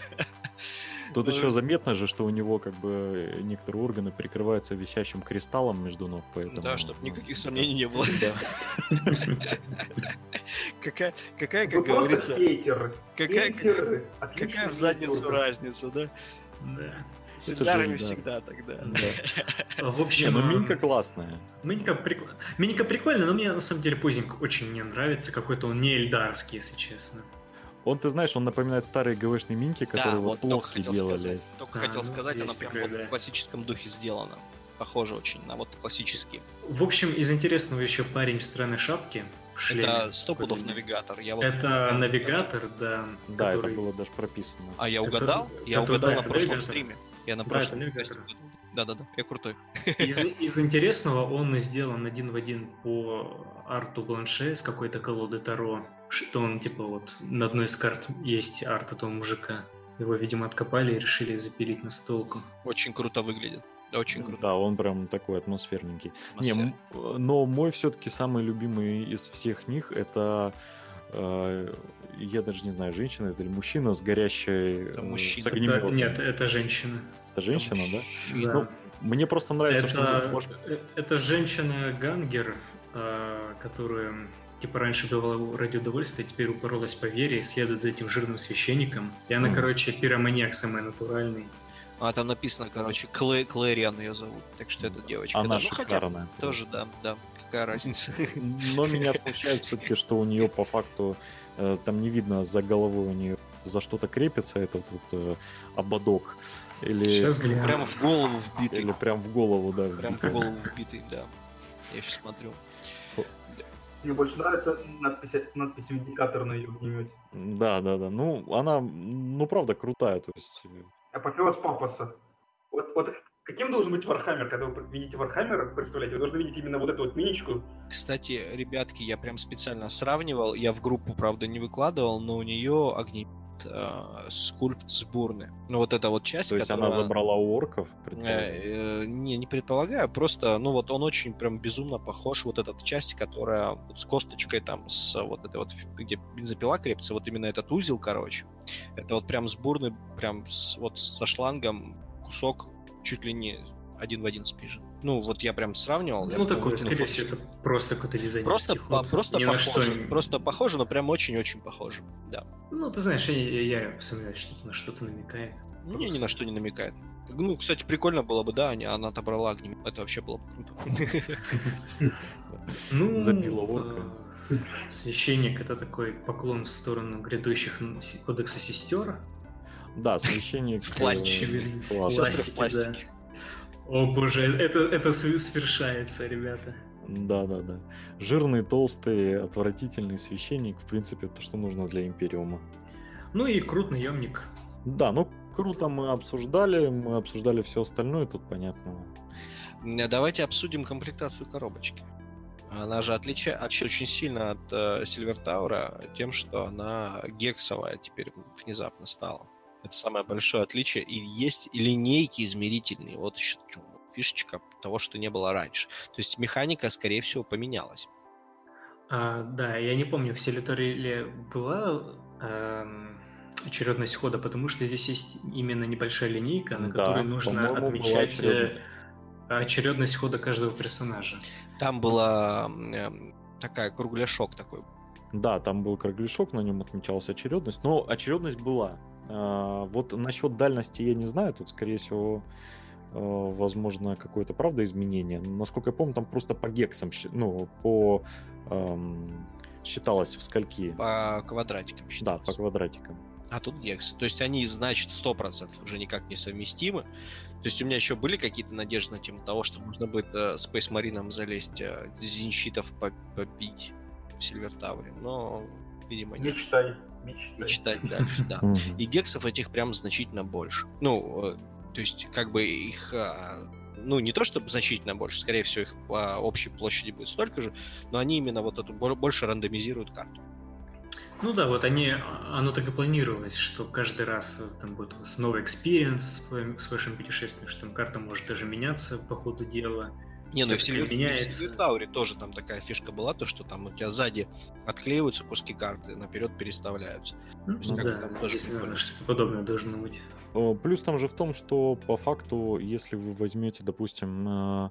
S1: Тут
S3: Ну,
S1: еще заметно же, что у него как бы некоторые органы прикрываются висящим кристаллом между ног, поэтому...
S3: Да, чтобы
S1: ну,
S3: никаких сомнений не было. Какая, какая, как говорится, какая, какая в задницу разница, да?
S2: Да.
S3: С Эльдарами
S1: да.
S3: всегда тогда.
S1: Да.
S2: В
S1: Не,
S2: общем,
S1: ну
S2: а,
S1: Минька классная.
S2: Минька, прик- Минька прикольно, но мне на самом деле Пузинг очень не нравится. Какой-то он не эльдарский, если честно.
S1: Он, ты знаешь, он напоминает старые ГВшные миньки, которые
S3: Да,
S1: вот
S3: вот только
S1: плоские
S3: хотел
S1: делались.
S3: сказать. Только
S2: А,
S3: хотел
S2: ну,
S3: сказать, она прям вот
S2: да.
S3: в классическом духе сделана. Похоже очень на вот классический.
S2: В общем, из интересного еще парень в странной шапке. В шлеме.
S3: Это сто пудов навигатор. Я вот...
S2: Это навигатор, да.
S1: Да,
S2: который-
S1: это было даже прописано.
S3: А я
S2: Который-
S3: угадал? Я
S2: который-
S3: угадал
S2: да,
S3: на прошлом
S2: навигатор.
S3: стриме. Я на
S2: Да,
S3: прошлом подкасте угадал. Да-да-да, я крутой.
S2: Из, из интересного он сделан один в один по арту Бланше с какой-то колоды Таро. Что он, типа, вот на одной из карт есть арт этого мужика. Его, видимо, откопали и решили запилить на столку.
S3: Очень круто выглядит. Очень круто.
S1: Да, он прям такой атмосферненький. Не,
S3: Атмосфера.
S1: м- но мой все-таки самый любимый из всех них это э, я даже не знаю, женщина это или мужчина с горящей
S3: Это
S1: э,
S3: мужчина.
S1: с
S2: Это-
S1: огнеметом.
S2: нет, это женщина.
S1: Это женщина, да?
S3: Мужчина.
S1: Ну, Мне просто нравится, что
S2: Это,
S1: может-
S2: э, это женщина-гангер, э, которая типа раньше давала ради удовольствия, теперь упоролась по вере и следует за этим жирным священником. И она,
S1: Мгм.
S2: короче, пироманьяк самый натуральный.
S3: А там написано, короче, Клэ, Клэриан ее зовут. Так что это девочка.
S1: она
S3: да. Ну, хотя
S1: шикарная.
S3: тоже, да, да. Какая разница?
S1: Но меня смущает все-таки, что у нее по факту э, там не видно за головой у нее за что-то крепится этот вот э, ободок. Или,
S2: Сейчас.
S3: Прямо в голову вбитый.
S1: или прям в голову, да.
S3: Прям в голову вбитый, да. Я сейчас смотрю.
S4: Мне больше нравится надпись, надпись индикатор на ее огнемете.
S1: Да, да, да. Ну, она, ну, правда, крутая. То есть, э,
S4: Апофеоз пафоса. Вот, вот каким должен быть Вархаммер, когда вы видите Вархаммер, представляете, вы должны видеть именно вот эту вот миничку.
S3: Кстати, ребятки, я прям специально сравнивал. Я в группу, правда, не выкладывал, но у нее огнемет э, скульпт с бурны. Ну, вот эта вот часть,
S1: то есть
S3: которая...
S1: она забрала у орков,
S3: Э, э, Не, не предполагаю, просто, ну вот он очень прям безумно похож, вот эта часть, которая вот с косточкой там, с вот этой вот, где бензопила крепится, вот именно этот узел, короче, это вот прям с бурны, прям с, вот со шлангом кусок чуть ли не один в один спижен. Ну, вот я прям сравнивал.
S2: Ну,
S3: выкинул
S2: скорее всего, это просто какой-то дизайнерский
S3: Просто, по- просто
S2: Ни что
S3: похоже.
S2: не-
S3: Просто похоже, но прям очень-очень похоже. Да.
S2: Ну, ты знаешь, я, я, я сомневаюсь, что это на что-то намекает.
S3: Не, ни на что не намекает. Ну, кстати, прикольно было бы, да, они- она отобрала огнем. Это вообще было бы круто.
S2: Ну,
S1: Забила орка.
S2: э, Священник это такой поклон в сторону грядущих кодекса сестер.
S1: Да, священник...
S3: В пластике.
S1: э.
S3: Сестры в
S2: пластике. О боже, это, это свершается, ребята.
S1: Да, да, да. Жирный, толстый, отвратительный священник, в принципе, то, что нужно для Империума.
S2: Ну и крут наемник.
S1: Да, ну круто мы обсуждали, мы обсуждали все остальное, тут понятно.
S3: Давайте обсудим комплектацию коробочки. Она же отличается очень сильно от э, Tower тем, что она гексовая теперь внезапно стала. Это самое большое отличие. И есть и линейки измерительные. Вот еще фишечка того, что не было раньше. То есть механика, скорее всего, поменялась.
S2: А, да, я не помню, в Селиторе была эм, очередность хода, потому что здесь есть именно небольшая линейка, на
S1: Да,
S2: которой нужно отмечать э,
S1: очередность.
S2: очередность хода каждого персонажа.
S3: Там была м, такая кругляшок такой.
S1: Да, там был кругляшок, на нем отмечалась очередность, но очередность была. А, Вот насчет дальности я не знаю, тут, скорее всего, э, возможно, какое-то, правда, изменение. Но, Насколько я помню, там просто по гексам, ну, по... эм, считалось в скольки.
S3: По квадратикам
S1: Да,
S3: считалось.
S1: по квадратикам.
S3: А тут гекс. То есть они, значит, 100% уже никак не совместимы. То есть у меня еще были какие-то надежды на тему того, что можно будет э, Space Marine залезть, э, зенщитов по- побить в Silver Tower е, но, видимо, нет.
S4: Мечтай, мечтай.
S3: Не читать дальше, да. И гексов этих прям значительно больше. Ну, э, то есть, как бы их а, ну, не то чтобы значительно больше, скорее всего, их по общей площади будет столько же, но они именно вот эту больше рандомизируют карту.
S2: Ну да, вот они, оно так и планировалось, что каждый раз э, там будет у вас новый experience с вашим путешествием, что там карта может даже меняться по ходу дела.
S3: Не, ну и в Сильвертауре тоже там такая фишка была, то что там у тебя сзади отклеиваются куски карты, наперед переставляются.
S2: Ну, есть, да, там тоже здесь, наверное, что-то подобное должно быть.
S1: Плюс там же в том, что по факту, если вы возьмете, допустим, э,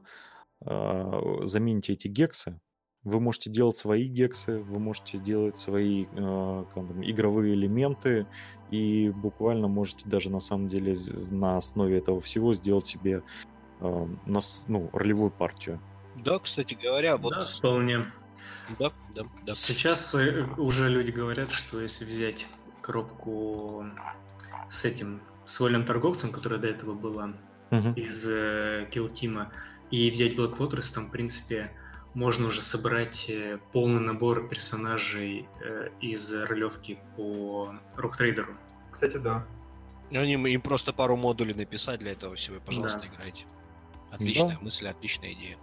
S1: э, замените эти гексы, вы можете делать свои гексы, вы можете делать свои э, там, игровые элементы, и буквально можете даже на самом деле на основе этого всего сделать себе э, нас, ну, ролевую партию.
S3: Да, кстати говоря, вот...
S2: Да, вполне.
S3: Да, да, да.
S2: Сейчас э, уже люди говорят, что если взять коробку с этим, с вольным торговцем, которая до этого была uh-huh. из э, Kill Team, и взять Black Waters, там, в принципе, можно уже собрать э, полный набор персонажей э, из ролевки по Рок-трейдеру.
S4: Кстати, да.
S3: Они им просто пару модулей написать для этого всего, пожалуйста, да. играйте. Отличная да. мысль, отличная идея.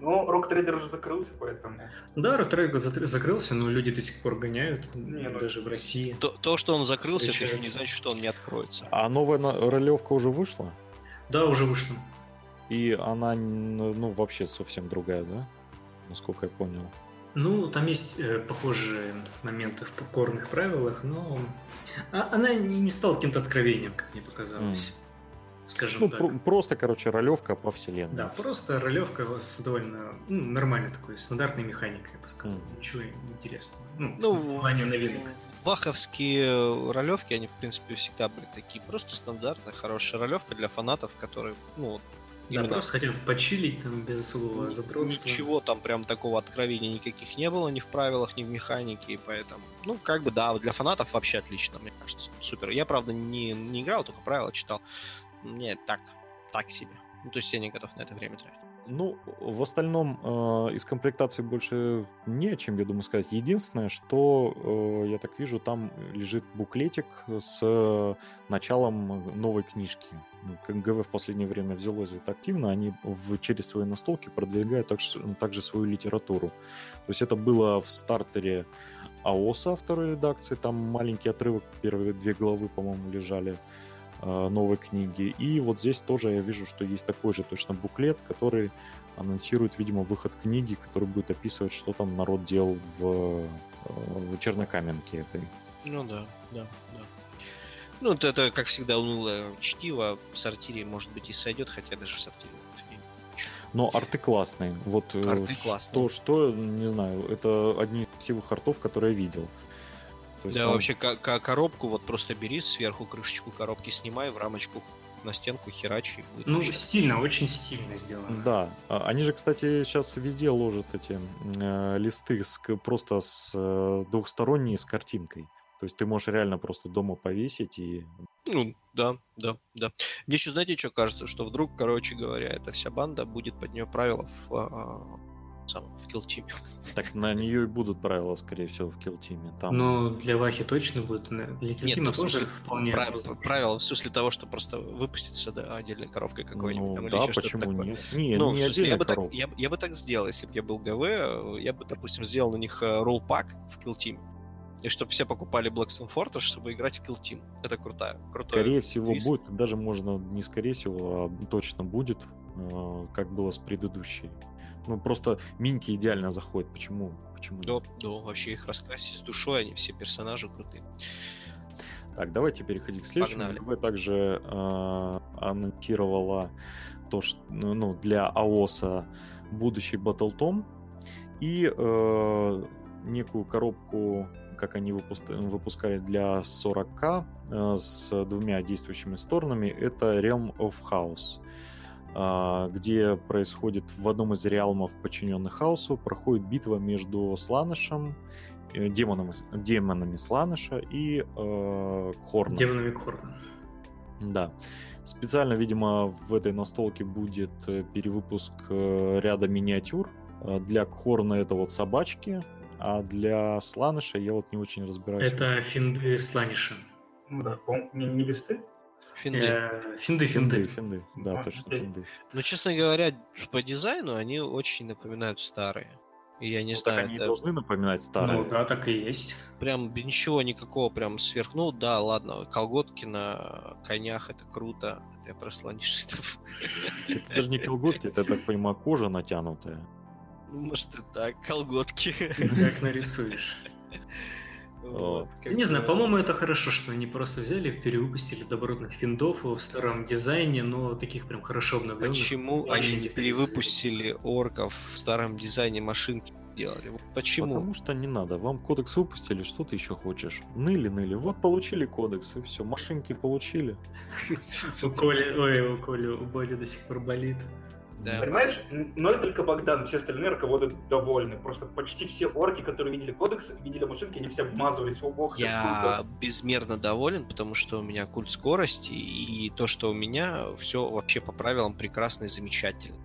S4: Ну, Рок-трейдер уже закрылся, поэтому...
S2: Да, Рок-трейдер закрылся, но люди до сих пор гоняют, не, ну... даже в России.
S3: То, то, что он закрылся, это еще не значит, что он не откроется.
S1: А новая ролевка уже вышла?
S2: Да, уже вышла.
S1: И она, ну, вообще совсем другая, да? насколько я понял.
S2: Ну, там есть э, похожие моменты в покорных правилах, но а, она не, не стала каким-то откровением, как мне показалось. Mm. Скажем ну, так. Про-
S1: просто, короче, ролевка по вселенной.
S2: Да, просто ролевка с довольно ну, нормальной такой, стандартной механикой, я бы сказал. Mm. Ничего интересного. Ну,
S3: ну в плане новинок. Ваховские ролевки, они, в принципе, всегда были такие просто стандартные, хорошая ролевка для фанатов, которые, ну,
S2: да, Именно. просто хотят почилить там без особого
S3: задротства. Ничего там прям такого откровения никаких не было ни в правилах, ни в механике, и поэтому, ну, как бы, да, для фанатов вообще отлично, мне кажется. Супер. Я, правда, не, не играл, только правила читал. Мне так, так себе. Ну, то есть я не готов на это время тратить.
S1: Ну, в остальном э, из комплектации больше не о чем, я думаю, сказать. Единственное, что, э, я так вижу, там лежит буклетик с началом новой книжки. КГВ в последнее время взялось это активно, они в, через свои настолки продвигают также, также свою литературу. То есть это было в стартере АОСа второй редакции, там маленький отрывок, первые две главы, по-моему, лежали. Э, новой книги. И вот здесь тоже я вижу, что есть такой же точно буклет, который анонсирует, видимо, выход книги, который будет описывать, что там народ делал в, э, в Чернокаменке этой.
S3: Ну да, да, да. Ну, это, как всегда, унылое чтиво. В сортире, может быть, и сойдет, хотя даже в сортире
S1: но арты классные. Вот э, арты классные. Что, что, не знаю, это одни из красивых артов, которые я видел.
S3: То есть да, там... вообще коробку вот просто бери сверху крышечку коробки снимай в рамочку на стенку херачи.
S2: Ну, вообще... стильно, очень стильно сделано.
S1: Да. А, они же, кстати, сейчас везде ложат эти э, листы с, просто с э, двухсторонние с картинкой. То есть ты можешь реально просто дома повесить и...
S3: Ну, да, да, да. Мне еще, знаете, что кажется? Что вдруг, короче говоря, эта вся банда будет под нее правила в а, самом, в килтиме.
S1: Так на нее и будут правила, скорее всего, в килтиме.
S2: Там... Ну, для Вахи точно будет. Для килтима ну, тоже вполне.
S3: Прав... Правила в смысле того, что просто выпустится да, отдельной коробкой какой-нибудь.
S1: Ну, там, да, почему нет?
S3: Не, ну, не смысле, я бы, так, я, я бы так сделал, если бы я был ГВ, я бы, допустим, сделал на них ролл-пак в килтиме и чтобы все покупали Blackstone Fortress, чтобы играть в Kill Team. Это крутая, крутой
S1: Скорее всего твист. будет, даже можно не скорее всего, а точно будет, э, как было с предыдущей. Ну, просто миньки идеально заходят. Почему? Почему?
S3: Да, да, вообще их раскрасить с душой, они все персонажи крутые.
S1: Так, давайте переходить к следующему. Погнали. также э, анонсировала то, что ну, ну для АОСа будущий Tom и э, некую коробку, как они выпускали для 40к э, с двумя действующими сторонами. Это Realm of House. Где происходит в одном из реалмов, подчиненных хаосу, проходит битва между Сланышем, э, демонами, демонами Сланыша и э, Хорном.
S2: Демонами Хорна.
S1: Да. Специально, видимо, в этой настолке будет э, перевыпуск э, ряда миниатюр. Для Хорна это вот собачки, а для Сланыша я вот не очень разбираюсь.
S2: Это финды Сланиша.
S4: Ну да, не, не бесты?
S3: Финды.
S2: Э, Финды,
S1: Финды,
S2: финды.
S1: финды. Да,
S4: А,
S1: точно, финды.
S3: Но, честно говоря, по дизайну они очень напоминают старые. И я не
S1: Ну, так
S3: знаю,
S1: они и
S3: это
S1: должны напоминать старые.
S2: Ну да, так и есть.
S3: прям ничего никакого прям сверх. Ну да, ладно, колготки на конях это круто. Это я про слонишитов.
S1: Это даже не колготки, это, я так понимаю, кожа натянутая.
S3: Ну, Может и так, колготки.
S2: Как нарисуешь.
S3: Вот, как
S2: Не знаю, по-моему, это хорошо, что они просто взяли, перевыпустили добротных финдов в старом дизайне, но таких прям хорошо обновленных.
S3: Почему они не перевыпустили орков в старом дизайне машинки делали? Почему?
S1: Потому что не надо. Вам кодекс выпустили, что ты еще хочешь? Ныли, ныли. Вот получили кодекс, и все. Машинки получили.
S2: У Коли, ой, у Коли, у Боли до сих пор болит.
S3: Да.
S4: Понимаешь, но и только Богдан, все остальные руководят довольны. Просто почти все орки, которые видели кодекс, видели машинки, они все обмазывались. О, бог, как
S3: Я
S4: круто.
S3: безмерно доволен, потому что у меня культ скорости, и то, что у меня все вообще по правилам прекрасно и замечательно.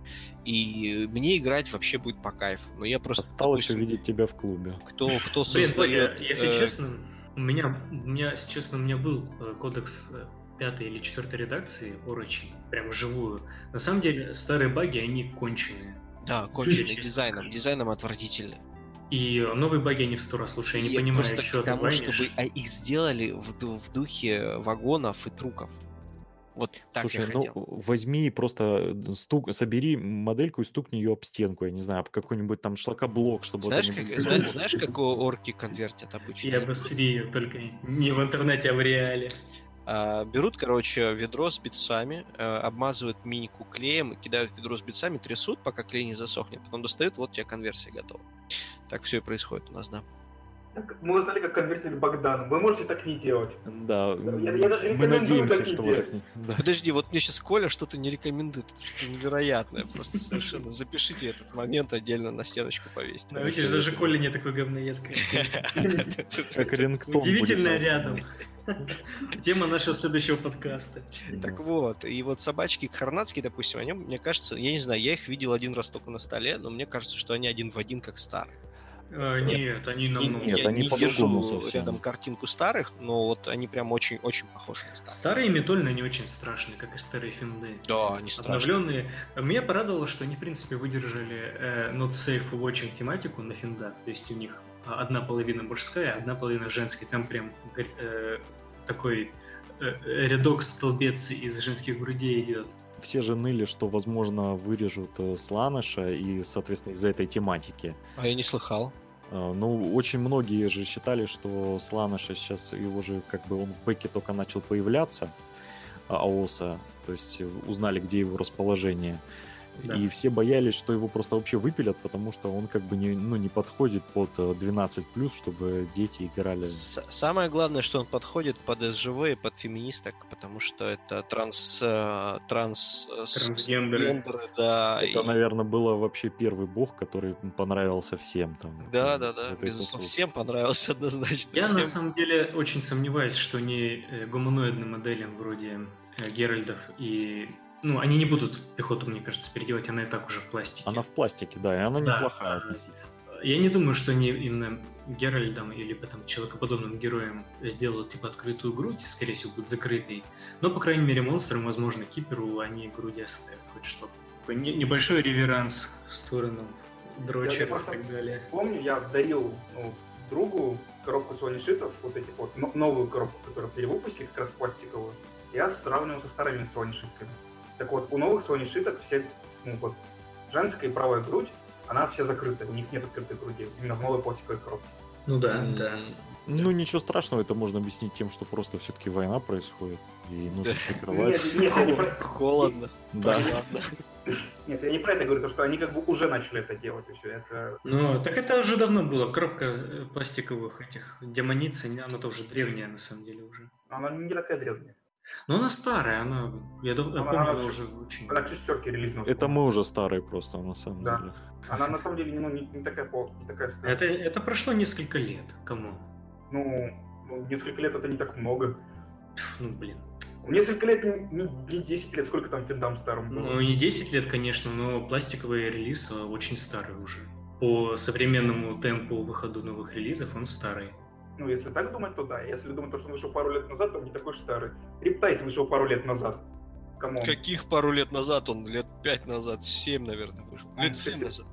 S3: И мне играть вообще будет по кайфу. Но я просто,
S1: Осталось
S3: допустим,
S1: увидеть тебя в клубе.
S3: кто, кто
S2: Блин,
S3: создает...
S2: Если
S3: э,
S2: честно, у меня, у меня, если честно, у меня был э, кодекс э, пятой или четвертой редакции Орочи, прям вживую. На самом деле, старые баги, они конченые.
S3: Да, конченый
S2: Честно
S3: дизайном. Дизайном отвратительный.
S2: И новые баги, они в сто раз лучше. Я не понимаю,
S3: просто
S2: что
S3: к
S2: ты
S3: тому,
S2: вайнишь.
S3: чтобы а, их сделали в, в духе вагонов и труков. Вот так
S1: Слушай,
S3: я
S1: ну
S3: хотел.
S1: возьми и просто стук, собери модельку и стукни ее об стенку, я не знаю, об какой-нибудь там шлакоблок, чтобы
S3: Знаешь, как, знаешь, знаешь, как орки конвертят обычно?
S2: Я бы срию, только не в интернете, а в реале.
S3: А, берут, короче, ведро с битсами, а, обмазывают минику клеем, кидают ведро с битсами, трясут, пока клей не засохнет, потом достают, вот у тебя конверсия готова. Так все и происходит у нас, да.
S4: Мы узнали, как конвертировать Богдана. Вы можете так не делать.
S1: Да,
S4: Я- я даже
S1: мы
S4: рекомендую
S1: надеемся,
S4: так не
S1: что
S4: делать.
S1: да.
S3: Подожди, вот мне сейчас Коля что-то не рекомендует. Это что-то невероятное. Просто совершенно запишите этот момент отдельно на стеночку повесьте.
S2: Ну, видишь, даже Коля не такой говноед, как
S1: рингтон
S2: Удивительно рядом. Тема нашего следующего подкаста.
S3: Так вот, и вот собачки Харнацкие, допустим, они, мне кажется, я не знаю, я их видел один раз только на столе, но мне кажется, что они один в один как старые.
S2: А, Нет, они намного.
S1: Нет,
S3: я
S1: они
S3: не
S1: по-другому
S3: держу
S1: совсем.
S3: рядом картинку старых, но вот они прям очень-очень похожи на старых.
S2: Старые метольны, они очень страшные, как и старые финды.
S3: Да, они страшные.
S2: Обновленные. Меня порадовало, что они, в принципе, выдержали э, not safe watching тематику на финдах. То есть у них а, одна половина мужская, одна половина женская. Там прям э, такой э, рядок столбец из женских грудей идет.
S1: Все же ныли, что, возможно, вырежут э, Сланыша и, соответственно, из-за этой тематики.
S3: А я не слыхал.
S1: А, Ну, очень многие же считали, что Сланыша сейчас его же как бы он в бэке только начал появляться, а, АОСа, то есть э, узнали, где его расположение.
S2: Да.
S1: И все боялись, что его просто вообще выпилят, потому что он как бы не, ну, не подходит под э, 12 чтобы дети играли.
S3: С- Самое главное, что он подходит под СЖВ и под феминисток, потому что это транс... э, транс... э,
S2: Трансгендеры.
S3: гендеры, да.
S1: Это,
S3: и-
S1: наверное, было вообще первый бог, который понравился всем там.
S3: Да,
S1: э,
S3: да, да, безусловно. Всем понравился однозначно.
S2: Я
S3: всем.
S2: на самом деле очень сомневаюсь, что не гуманоидным моделям вроде Геральдов и... Ну, они не будут пехоту, мне кажется, переделать, она и так уже в пластике.
S1: Она в пластике, да, и она
S2: Да.
S1: неплохая относительно.
S2: Я не думаю, что они именно Геральдом или потом человекоподобным героем сделают типа открытую грудь, скорее всего, будет закрытой. Но, по крайней мере, монстрам, возможно, Киперу они груди оставят хоть что-то. Небольшой реверанс в сторону дрочера и так далее.
S4: Помню, я дарил ну, другу коробку солнишитов, вот этих вот, но- новую коробку, которую перевыпустили, как раз пластиковую. Я сравнивал со старыми солнишитками. Так вот, у новых солнишиток все, ну вот, женская и правая грудь, она вся закрыта, у них нет открытой груди, именно в новой пластиковой коробке.
S2: Ну да,
S3: М,
S2: да.
S1: Ну, ничего страшного, это можно объяснить тем, что просто все-таки война происходит, и нужно прикрывать.
S4: Нет, нет, я не про...
S3: Холодно.
S1: Да.
S3: Ладно.
S4: нет, я не про это говорю, то, что они как бы уже начали это делать, и все, это...
S2: Ну, так это уже давно было. Коробка э, пластиковых этих демониц, она тоже древняя на самом деле уже.
S4: Она не такая древняя.
S2: Но она старая, она, я, я
S4: Она-
S2: помню,
S4: она
S2: она
S4: чуть-
S2: уже очень...
S4: Она к шестерке релизнулась.
S1: Это мы уже старые просто, на самом
S4: Да.
S1: деле.
S4: Она на самом деле ну, не, не такая не такая старая.
S2: Это, это прошло несколько лет, кому?
S4: Ну, ну, несколько лет это не так много.
S2: Ну, блин.
S4: Несколько лет, не, не- не 10 лет, сколько там финдам старым было.
S2: Ну, не 10 лет, конечно, но пластиковый релиз э, очень старый уже. По современному темпу выхода новых релизов он старый.
S4: Ну, если так думать, то да. Если думать, то, что он вышел пару лет назад, то он не такой уж старый. Риптайд вышел пару лет назад.
S3: Come on. Каких пару лет назад? Он лет пять назад, семь, наверное, вышел. Лет семь назад.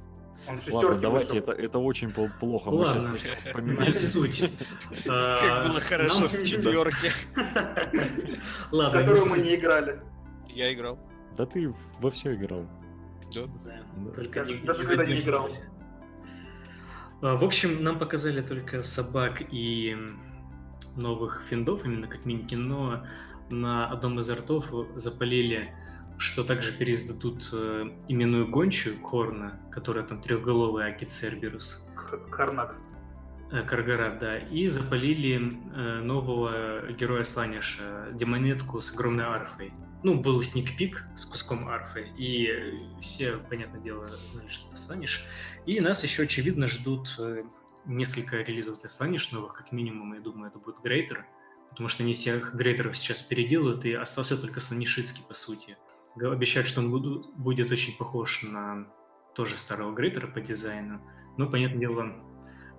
S1: Он Ладно, давайте, это, это очень плохо. Мы Ладно, сейчас
S2: вспоминаем. суть.
S3: Как а, было хорошо в четверке.
S4: Ладно, которую мы не играли.
S3: Я играл.
S1: Да ты во все играл.
S3: Да?
S2: Только даже когда не играл. А, в общем, нам показали только собак и новых финдов, именно как миники, но на одном из артов запалили что также переиздадут э, именную гончую Корна, которая там трехголовый Аки Церберус.
S4: Карнак.
S2: Э, Каргарат, да. И запалили э, нового героя Сланиша, демонетку с огромной арфой. Ну, был сникпик с куском арфы, и все, понятное дело, знали, что это Сланиш. И нас еще, очевидно, ждут э, несколько релизов для Сланиш новых, как минимум, я думаю, это будет Грейтер, потому что они всех Грейтеров сейчас переделают, и остался только Сланишицкий, по сути обещают, что он будет очень похож на тоже старого Грейтера по дизайну. Но, понятное дело,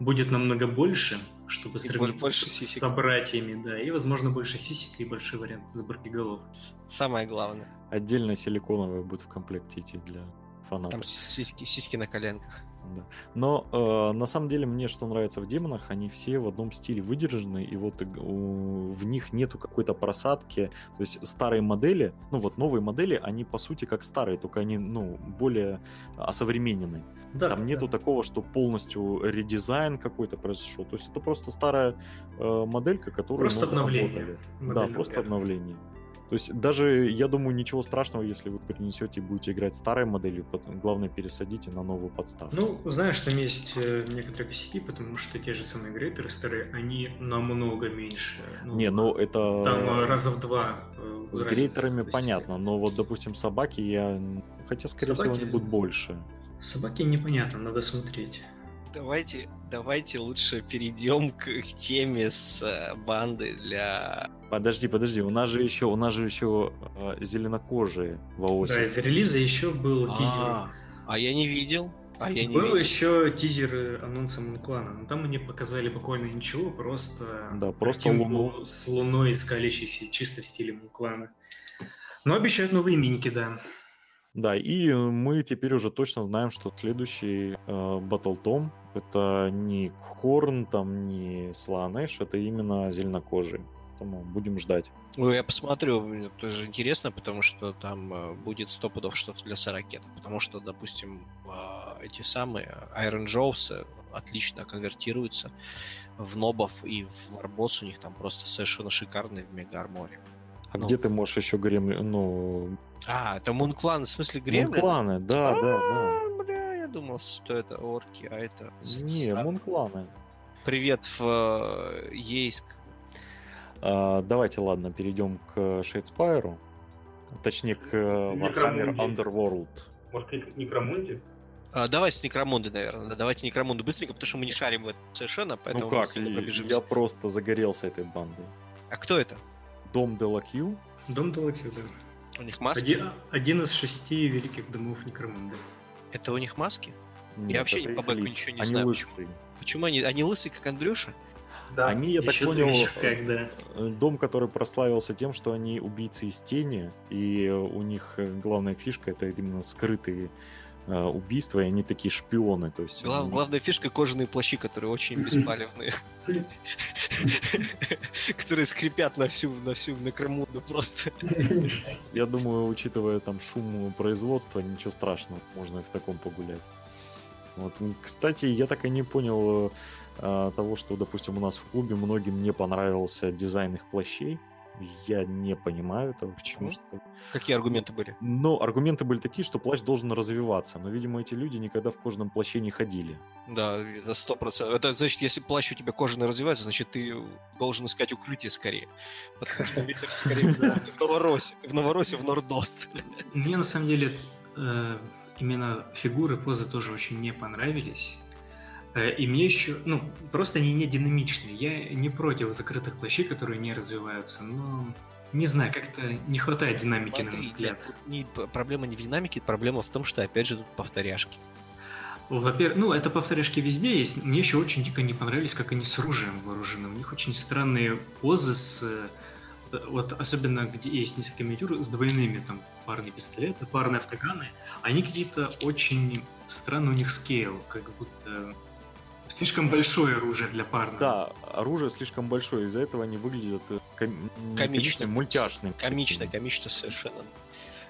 S2: будет намного больше, чтобы сравнить больше с, сисек. собратьями, да, и, возможно, больше сисек и большой вариант сборки голов.
S3: Самое главное.
S1: Отдельно силиконовые будут в комплекте идти для фанатов. Там
S3: сиськи, сиськи на коленках.
S1: Да. Но э, на самом деле мне что нравится в демонах, они все в одном стиле выдержаны, и вот э, в них нету какой-то просадки. То есть старые модели, ну вот новые модели, они по сути как старые, только они ну более осовременены. Да, Там нету да. такого, что полностью редизайн какой-то произошел. То есть это просто старая э, моделька, которую
S2: просто обновление.
S1: Да, просто обновление. То есть даже, я думаю, ничего страшного, если вы принесете и будете играть старой моделью, главное пересадите на новую подставку.
S2: Ну, знаешь, там есть э, некоторые косяки, потому что те же самые грейтеры старые, они намного меньше.
S1: Ну, Не, ну это...
S2: Там э, раза в два.
S1: Э, С грейтерами понятно, но вот, допустим, собаки я... Хотя, скорее собаки... всего, они будут больше.
S2: Собаки непонятно, надо смотреть.
S3: Давайте, давайте лучше перейдем к, к теме с э, банды для.
S1: Подожди, подожди, у нас же еще, у нас же еще э, зеленокожие в АОСе.
S2: Да, из релиза еще был тизер.
S3: А, а я не видел. А я
S2: не Был видел. еще тизер анонса Мунклана, но там они показали буквально ничего, просто,
S1: да, просто луну.
S2: с луной скалящейся чисто в стиле Мунклана. Но обещают новые миники, да.
S1: Да, и мы теперь уже точно знаем, что следующий э, Tom это не Хорн, там не Сланэш, это именно зеленокожий. Поэтому будем ждать.
S3: Ну, я посмотрю, мне тоже интересно, потому что там э, будет сто пудов что-то для сорокета. Потому что, допустим, э, эти самые Iron Jaws отлично конвертируются в нобов и в Варбос у них там просто совершенно шикарный в Мега Арморе.
S1: А ну, где ты можешь еще гремли... Ну...
S3: А, это Moonclan, в смысле Гремлин?
S1: Moonclan ы, да, да, да.
S3: А, бля, я думал, что это орки, а это...
S1: Не, Moonclan ы.
S3: Привет в э, Ейск.
S1: А, давайте, ладно, перейдем к Shadespire у. Точнее, к Warhammer Underworld.
S4: Может, к Некромунде?
S3: А, давай с Некромунды, наверное. Давайте Некромунду быстренько, потому что мы не шарим в этом совершенно, поэтому...
S1: Ну как, я просто загорелся этой бандой.
S3: А кто это?
S1: Дом Делакью.
S2: Дом Делакью, да.
S3: У них маски?
S2: Один, один из шести великих домов Некромунда.
S3: Это у них маски? Нет, я вообще по бэку ничего не они знаю. Лысые. Почему, почему они, они лысые, как Андрюша?
S1: Да. Они, я так понял, как, да. Э, дом, который прославился тем, что они убийцы из тени, и у них э, главная фишка это именно скрытые Э, убийства, и они такие шпионы. То есть,
S3: Глав,
S1: они...
S3: Главная фишка кожаные плащи, которые очень беспалевные. Которые скрипят на всю, на всю Некромунду просто.
S1: Я думаю, учитывая там шум производства, ничего страшного, можно и в таком погулять. Вот. Кстати, я так и не понял э, того, что, допустим, у нас в клубе многим не понравился дизайн их плащей. Я не понимаю этого.
S3: Почему? Что... Какие аргументы были?
S1: Ну, аргументы были такие, что плащ должен развиваться. Но, видимо, эти люди никогда в кожаном плаще не ходили.
S3: Да, это сто процентов. Это значит, если плащ у тебя кожаный развивается, значит, ты должен искать укрытие скорее. Потому что ветер скорее в Новоросе. В Новоросе в Нордост.
S2: Мне, на самом деле, э, именно фигуры, позы тоже очень не понравились. Э, и мне еще, ну, просто они не динамичные. Я не против закрытых плащей, которые не развиваются, но не знаю, как-то не хватает динамики, Смотри, на мой взгляд.
S3: Не, проблема не в динамике, проблема в том, что, опять же, тут повторяшки.
S2: Во-первых, ну, это повторяшки везде есть. Мне еще очень дико не понравились, как они с оружием вооружены. У них очень странные позы с... э, Вот особенно, где есть несколько миниатюр с двойными, там, парные пистолеты, парные автоганы. Они какие-то очень странные у них скейл, как будто слишком большое оружие для парного.
S1: Да, оружие слишком большое, из-за этого они выглядят э, ком...
S3: Комично.
S1: мультяшными.
S3: Комично, комично совершенно.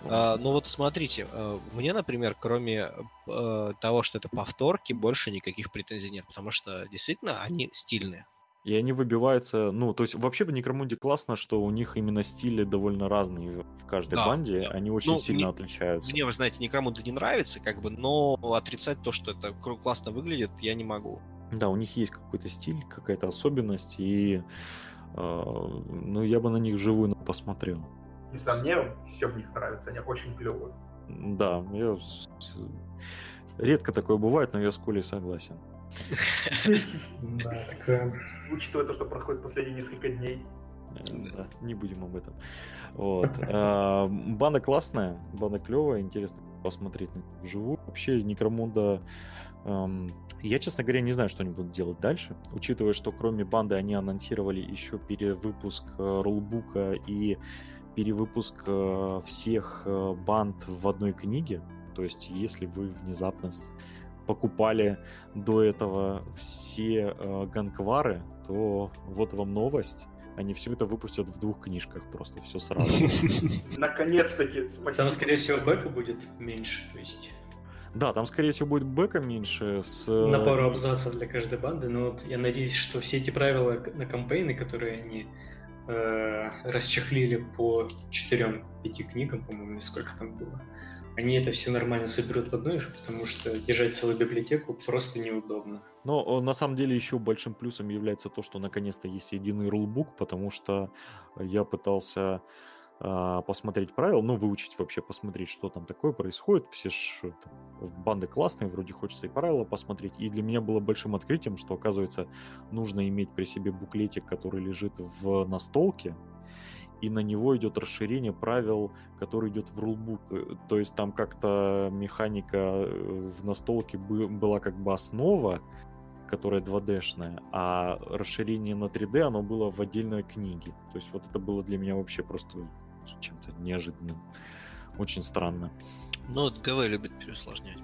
S3: А, ну вот смотрите, э, мне, например, кроме э, того, что это повторки, больше никаких претензий нет, потому что действительно они стильные.
S1: И они выбиваются, ну, то есть вообще в Некромунде классно, что у них именно стили довольно разные в каждой
S3: Да,
S1: банде,
S3: да.
S1: они очень
S3: Ну,
S1: сильно
S3: мне-
S1: отличаются.
S3: Мне, вы знаете, никому не нравится, как бы, но отрицать то, что это классно выглядит, я не могу.
S1: Да, у них есть какой-то стиль, какая-то особенность, и э, ну, я бы на них живую посмотрел.
S4: Не знаю, мне все в них нравится, они очень клевые.
S1: Да, я редко такое бывает, но я с Колей согласен.
S4: Учитывая то, что проходит последние несколько дней.
S1: Да, не будем об этом. Вот. А, Банда классная, банда клевая, интересно посмотреть вживую. Вообще, Некромунда... эм, Я, честно говоря, не знаю, что они будут делать дальше, учитывая, что кроме банды они анонсировали еще перевыпуск э, рулбука и перевыпуск э, всех э, банд в одной книге. То есть, если вы внезапно покупали до этого все э, ганквары, то вот вам новость. Они все это выпустят в двух книжках, просто все сразу.
S4: Наконец-таки, спасибо.
S2: Там, скорее всего, бэка будет меньше, то есть
S1: Да, там, скорее всего, будет бэка меньше с... э,
S2: на пару абзацев для каждой банды, но вот я надеюсь, что все эти правила на кампейны, которые они э, расчехлили по 4-5 книгам, по-моему, сколько там было, они это все нормально соберут в одной же, потому что держать целую библиотеку просто неудобно.
S1: Но на самом деле еще большим плюсом является то, что наконец-то есть единый рулбук, потому что я пытался а, посмотреть правила, ну, выучить вообще, посмотреть, что там такое происходит. Все ж э, там, банды классные, вроде хочется и правила посмотреть. И для меня было большим открытием, что, оказывается, нужно иметь при себе буклетик, который лежит в настолке, и на него идет расширение правил, который идет в рулбук. Э, То есть там как-то механика э, в настолке бы- была как бы основа, которая 2D-шная, а расширение на 3D, оно было в отдельной книге. То есть вот это было для меня вообще просто чем-то неожиданным. Очень странно.
S3: Ну, вот ГВ любит переусложнять.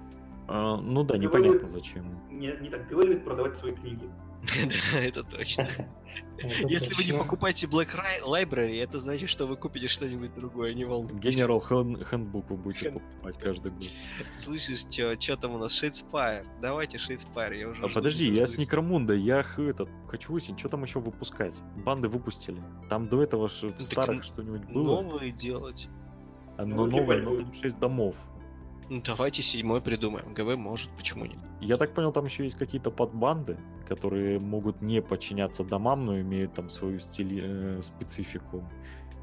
S1: А, ну да, непонятно зачем.
S4: Не, не, ГВ любит продавать свои книги.
S3: Да, это точно. Если вы не покупаете Black Library, это значит, что вы купите что-нибудь другое, не волнуйтесь.
S1: Генерал Хэндбук вы будете покупать каждый год.
S3: Слышишь, что там у нас? Shadespire. Давайте Shadespire, я уже
S1: А подожди, я с Некромунда, я этот, хочу выяснить, что там еще выпускать. Банды выпустили. Там до этого в старых что-нибудь было.
S3: Новые делать.
S1: Оно
S4: Ну,
S1: новое,
S4: типа,
S1: но там 6 домов.
S3: Ну, давайте седьмой придумаем. ГВ может, почему нет?
S1: Я так понял, там еще есть какие-то подбанды, которые могут не подчиняться домам, но имеют там свою стиль, э, специфику.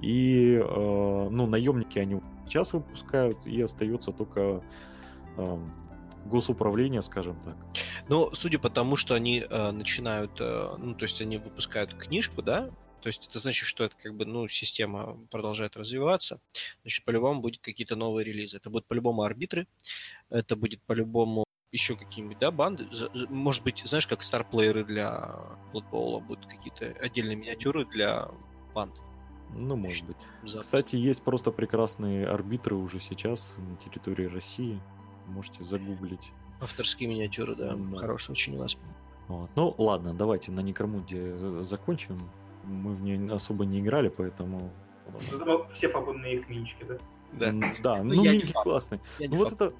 S1: И, э, ну, наемники они сейчас выпускают, и остается только э, госуправление, скажем так.
S3: Ну, судя по тому, что они э, начинают, э, ну, то есть они выпускают книжку, да, то есть это значит, что это как бы, ну, система продолжает развиваться, значит, по-любому будет какие-то новые релизы. Это будут по-любому арбитры, это будет по-любому еще какие-нибудь, да, банды. Может быть, знаешь, как старплееры для Blood Bowl будут какие-то отдельные миниатюры для банд.
S1: Ну, может быть.
S3: Запросто.
S1: Кстати, есть просто прекрасные арбитры уже сейчас на территории России. Можете загуглить.
S3: Авторские миниатюры, да,
S1: Да.
S3: хорошие очень у нас.
S1: Вот. Ну, ладно, давайте на Некромуде за- закончим. Мы в нее особо не играли, поэтому...
S4: Все фабульные их минички, да?
S3: Да.
S1: Да,
S3: Ну,
S1: ну,
S3: факт.
S1: классные. Ну вот это,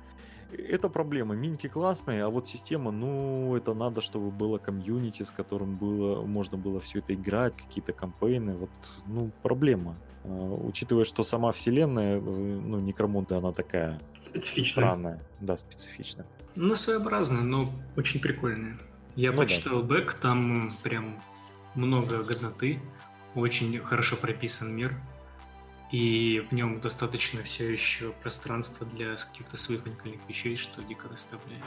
S1: это проблема. Миньки классные, а вот система, ну, это надо, чтобы было комьюнити, с которым было, можно было все это играть, какие-то кампейны. Вот, ну, проблема. А, Учитывая, что сама вселенная, э, ну, Некромунда, она такая
S4: Специфично.
S1: странная, да, специфичная.
S2: Ну, своеобразные, но очень прикольные. Я
S1: Ну да.
S2: почитал бэк, там прям много годноты, очень хорошо прописан мир, и в нем достаточно все еще пространства для каких-то своих уникальных вещей, что дико доставляет.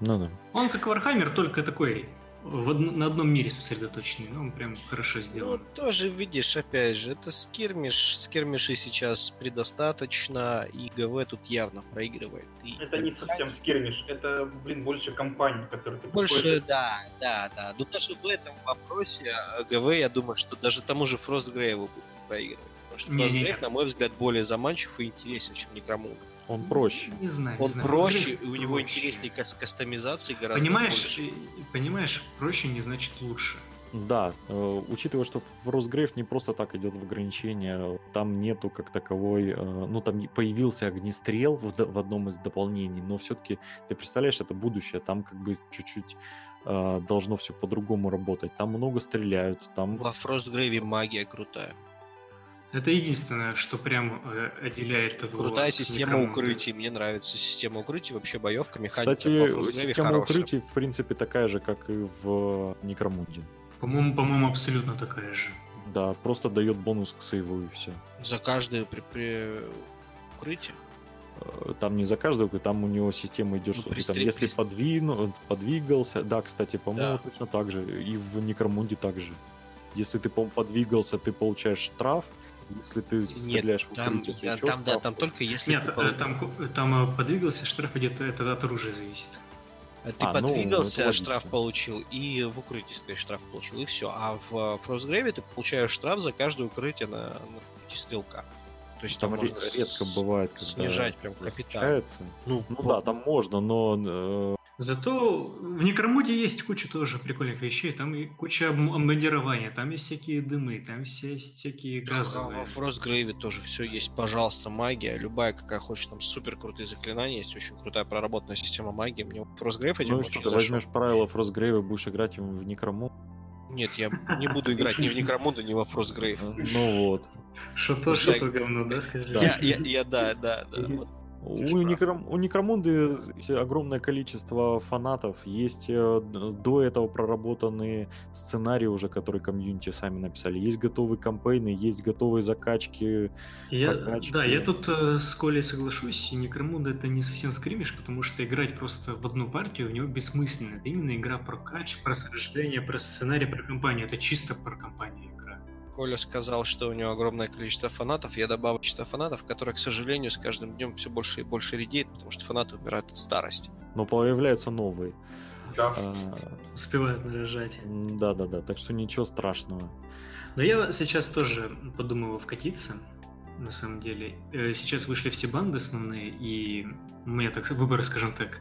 S1: Ну да.
S2: Он как Вархаммер, только такой в од- на одном мире сосредоточенный, но он прям хорошо
S3: Ну,
S2: сделан.
S3: тоже видишь, опять же, это skirmish. Skirmish ей сейчас предостаточно, и ГВ тут явно проигрывает. И
S4: Это не совсем скирмиш, это, блин, больше компания, которую ты
S3: Больше,
S4: приходишь-
S3: да, да, да. Но даже в этом вопросе э, ГВ, я думаю, что даже тому же Фростгрейву будет проигрывать. Потому что
S2: Не-не-не.
S3: Фростгрейв, на мой взгляд, более заманчив и интересен, чем Некромунд.
S1: Он проще.
S2: Не знаю,
S3: Он
S2: не знаю.
S3: проще, и у него
S2: проще.
S3: интереснее кас- кастомизации гораздо
S2: Понимаешь,
S3: больше.
S2: понимаешь, проще не значит лучше.
S1: Да, э, учитывая, что Росгрейв не просто так идет в ограничения, там нету как таковой, э, ну там появился огнестрел в, в одном из дополнений, но все-таки ты представляешь, это будущее, там как бы чуть-чуть э, должно все по-другому работать, там много стреляют, там
S3: Во Фростгрейве магия крутая.
S2: Это единственное, что прям э, отделяет его
S3: Крутая система укрытий. Мне нравится система укрытий. Вообще боевка, механика
S1: Кстати,
S3: Фростгрейве
S1: система
S3: хорошая.
S1: укрытий в принципе такая же, как и в Некромунде.
S2: По-моему, по-моему, абсолютно такая же.
S1: Да, просто дает бонус к сейву и все.
S3: За каждое при, при... укрытие.
S1: Там не за каждого, там у него система идет,
S3: Ну,
S1: что ты
S3: при
S1: там, если подвину, подвигался, да, кстати, по-моему,
S3: Да.
S1: точно так же, и в Некромунде также. Если ты, по подвигался, ты получаешь штраф, если ты стреляешь в
S3: Там,
S1: укрытие, еще
S3: там, да, там только если
S2: Нет,
S3: ты,
S2: э,
S3: пол-
S2: там, там э, подвигался, штраф идет, это от оружия зависит.
S3: ты
S1: А, ну,
S3: подвигался,
S1: это
S3: штраф получил, и в укрытии стоишь, штраф получил, и все. А в Фростгрейве ты получаешь штраф за каждое укрытие на, на пути стрелка. То есть там,
S1: Там
S3: можно
S1: ре- редко
S3: с-
S1: бывает, когда
S3: снижать прям
S1: случается.
S3: Ну,
S1: Ну
S3: по-
S1: да, там можно, но э,
S2: Зато в Некромуде есть куча тоже прикольных вещей. Там и куча обмундирования, там есть всякие дымы, там есть всякие газовые.
S3: Во Фростгрейве тоже все есть. Пожалуйста, магия. Любая, какая хочешь, там супер крутые заклинания. Есть очень крутая проработанная система магии. Мне Фростгрейв один
S1: ну и что, ты
S3: зашел.
S1: возьмешь правила Фростгрейва, будешь играть в в Некромунд,
S3: Нет, я не буду играть ни в Некромунду, ни во Фростгрейв.
S1: ну вот.
S2: Что то,
S3: Ну,
S2: что
S3: так-
S2: то говно, да, скажи?
S3: Я, я, я, да, да, да.
S1: У. Некром- у Некромунды огромное количество фанатов. Есть э, до этого проработанные сценарии уже, которые комьюнити сами написали. Есть готовые кампейны, есть готовые закачки.
S2: Я,
S1: прокачки.
S2: да, я тут э, с Колей соглашусь, Некромунда это не совсем скримиш, потому что играть просто в одну партию в него бессмысленно. Это именно игра про кач, про сражение, про сценарий, про компанию. Это чисто про компанию игра.
S3: Коля сказал, что у него огромное количество фанатов. Я добавлю количество фанатов, которые, к сожалению, с каждым днем все больше и больше редеет, потому что фанаты умирают от старости.
S1: Но появляются новые.
S4: Да.
S1: А,
S2: Успевают наряжать.
S1: м, Да-да-да, так что ничего страшного.
S2: Но я сейчас тоже подумываю вкатиться, на самом деле. Э, Сейчас вышли все банды основные, и у меня так выбор, скажем так,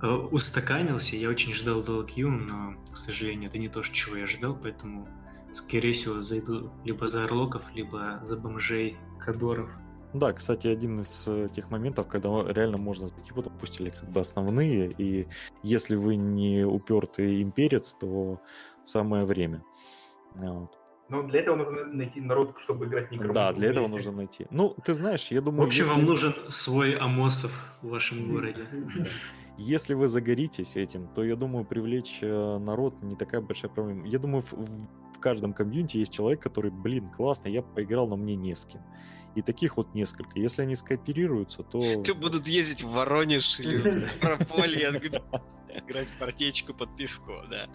S2: э, устаканился. Я очень ждал DLQ, но, к сожалению, это не то, чего я ожидал, поэтому, скорее всего, зайду либо за орлоков, либо за бомжей Кадоров.
S1: Да, кстати, один из э, тех моментов, когда реально можно зайти, вот выпустили как бы основные, и если вы не упертый имперец, то самое время. Вот.
S4: Но для этого нужно найти народ, чтобы играть Некромунду
S1: Да, для этого
S4: вместе.
S1: нужно найти. Ну, ты знаешь, я
S2: В
S1: думаю,
S2: общем,
S1: если,
S2: вам нужен свой Амосов в вашем городе.
S1: если вы загоритесь этим, то я думаю, привлечь э, народ не такая большая проблема. Я думаю, в каждом комьюнити есть человек, который, блин, классно, я поиграл, но мне не с кем. И таких вот несколько. Если они скооперируются, то...
S3: Ты будут ездить в Воронеж или в Ставрополье, играть партечку под пивко, да.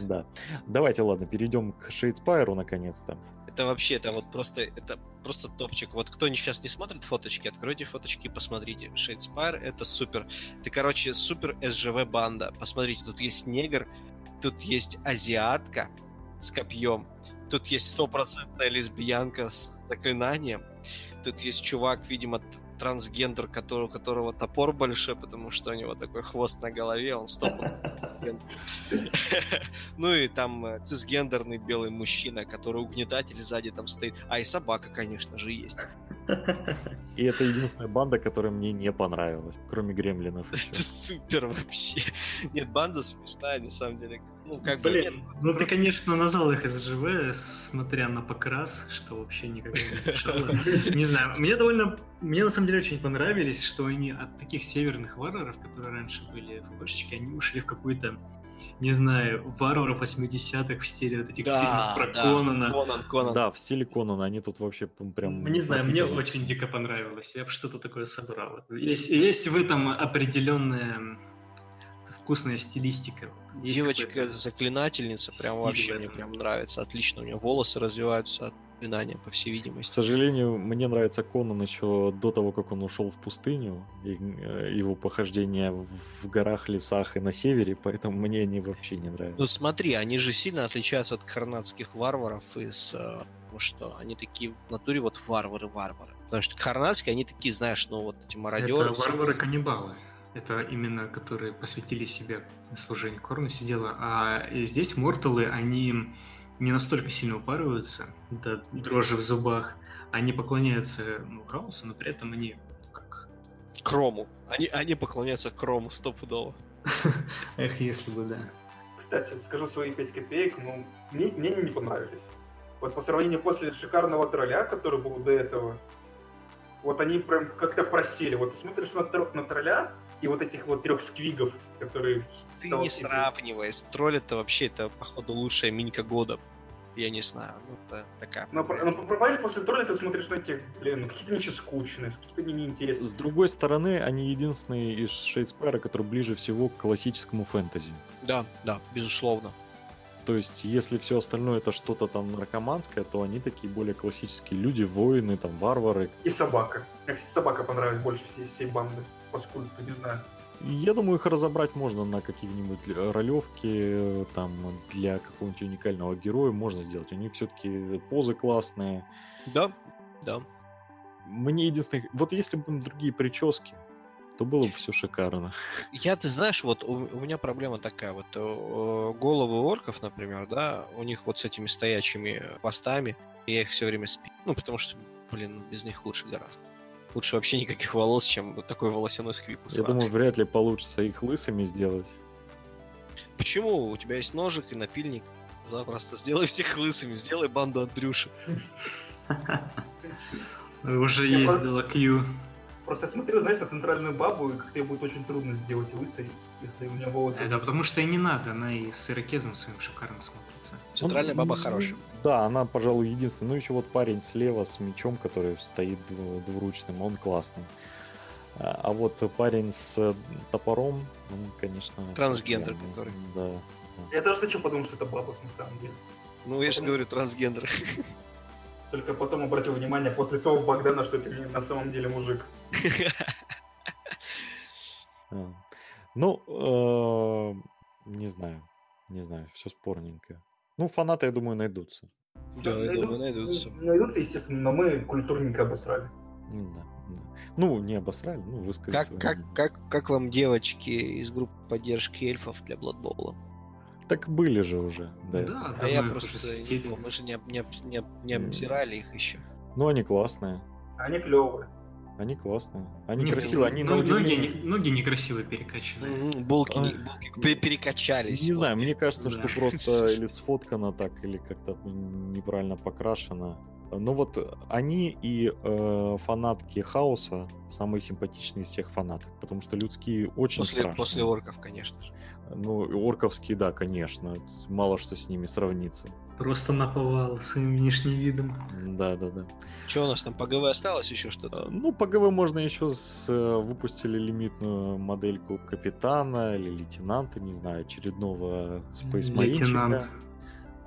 S1: Да. Давайте, ладно, перейдем к Shadespire у наконец-то.
S3: Это вообще, это вот просто, это просто топчик. Вот кто сейчас не смотрит фоточки, откройте фоточки и посмотрите. Shadespire это супер. Ты, короче, супер SJW банда. Посмотрите, тут есть негр, тут есть азиатка с копьем, тут есть стопроцентная лесбиянка с заклинанием, тут есть чувак, видимо, трансгендер, который, у которого топор большой, потому что у него такой хвост на голове, он стопор. Ну и там э, цисгендерный белый мужчина, который угнетатель сзади там стоит. А и собака, конечно же, есть.
S1: И это единственная банда, которая мне не понравилась, кроме гремлинов.
S3: Это супер вообще. Нет, банда смешная, на самом деле. Ну, как бы...
S2: Блин, ну ты, конечно, назвал их СЖВ, смотря на покрас, что вообще никогда не мешало. Не знаю, мне довольно... Мне на самом деле очень понравились, что они от таких северных варваров, которые раньше были ФБшечки, они ушли в какую-то, не знаю, варваров 80-х в стиле вот этих
S3: Да,
S2: фильмов про
S3: да.
S2: Конана.
S3: Конан, Конан.
S1: Да, в стиле Конана они тут вообще прям...
S2: Не знаю, мне очень дико понравилось. Я бы что-то такое собрал. Есть, есть в этом определенная вкусная стилистика.
S3: Есть Девочка-заклинательница, прям вообще мне прям нравится. Отлично, у нее волосы развиваются от заклинания, по всей видимости.
S1: К сожалению, мне нравится Конан еще до того, как он ушел в пустыню, и э, его похождение в горах, лесах и на севере, поэтому мне они вообще не нравятся.
S3: Ну смотри, они же сильно отличаются от карнатских варваров из э, ну что, они такие в натуре вот варвары-варвары. Потому что карнатские, они такие, знаешь, ну вот эти мародеры.
S2: Это варвары-каннибалы. Это именно которые посвятили себя служению Корну сидела. А здесь морталы, они не настолько сильно упарываются до дрожи в зубах. Они поклоняются ну, Хаосу, но при этом они как...
S3: Крому. Они, они поклоняются Крому стопудово.
S2: Эх, если бы, да.
S4: Кстати, скажу свои 5 копеек, ну, мне, мне не понравились. Вот по сравнению после шикарного тролля, который был до этого, вот они прям как-то просели. Вот смотришь на, на тролля, и вот этих вот трех сквигов, которые...
S3: Ты не сравнивай, тролль это вообще, это, походу, лучшая минька года. Я не знаю, ну это такая.
S4: Но, но понимаешь, после тролля ты смотришь на тех, блин, ну какие-то они скучные, какие-то они неинтересные.
S1: С другой стороны, они единственные из Shadespire а, которые ближе всего к классическому фэнтези.
S3: Да, да, безусловно.
S1: То есть, если все остальное это что-то там наркоманское, то они такие более классические люди, воины, там, варвары.
S4: И собака. Мне, собака понравилась больше всей, всей банды поскольку, не знаю.
S1: Я думаю, их разобрать можно на какие-нибудь ролевки, там, для какого-нибудь уникального героя можно сделать. У них все-таки позы классные.
S3: Да, да.
S1: Мне единственное... Вот если бы другие прически, то было бы все шикарно.
S3: Я, ты знаешь, вот у, у меня проблема такая, вот э, головы орков, например, да, у них вот с этими стоячими постами, я их все время спи. Ну, потому что, блин, без них лучше гораздо. Лучше вообще никаких волос, чем вот такой волосяной сквипус.
S1: Я думаю, вряд ли получится их лысыми сделать.
S3: Почему? У тебя есть ножик и напильник. Запросто сделай всех лысыми, сделай банду Андрюши.
S2: Уже есть Делакью.
S4: Просто я смотрел, знаешь, на центральную бабу, и как-то ей будет очень трудно сделать лысой, если у нее волосы...
S2: Это потому что и не надо, она и с ирокезом своим шикарно смотрится.
S3: Центральная баба хорошая.
S1: Да, она, пожалуй, единственная. Ну, еще вот парень слева с мечом, который стоит двуручным, он классный. А, а вот парень с топором, ну, конечно...
S3: Трансгендер, который.
S1: Да.
S4: Я тоже хочу подумать, что это баба, на самом деле.
S3: Ну, я же говорю, трансгендер.
S4: Только потом обратил внимание после слов Богдана, что это на самом деле мужик.
S1: А. Ну, э, не знаю. Не знаю, все спорненько. Ну, фанаты, я думаю, найдутся.
S3: Да, я думаю, найдутся.
S4: Найдутся, естественно, но мы культурненько обосрали.
S1: Да, да. Ну, не обосрали, ну, высказали.
S3: Как, как, как, как вам девочки из группы поддержки эльфов для Бладбола?
S1: Так были же уже.
S2: Да, да,
S3: а я просто не мы же не, не, не, не обсирали их еще.
S1: Ну, они классные.
S4: Они клевые.
S1: Они классные. Они не, красивые, они ну, на удивление...
S2: Ноги, ноги некрасиво перекачаны.
S3: Угу, булки, а... булки перекачались.
S1: Не знаю, мне кажется, да. что просто или сфоткано так, или как-то неправильно покрашено. Ну вот они и э, фанатки хаоса самые симпатичные из всех фанаток, потому что людские очень
S3: после,
S1: страшные.
S3: После орков, конечно же.
S1: Ну, орковские, да, конечно. Мало что с ними сравнится.
S2: Просто наповал своим внешним видом.
S1: Да, да, да.
S3: Что у нас там по ГВ осталось еще что-то?
S1: Ну, по ГВ можно еще с, э, выпустили лимитную модельку капитана или лейтенанта, не знаю, очередного Space Лейтенант.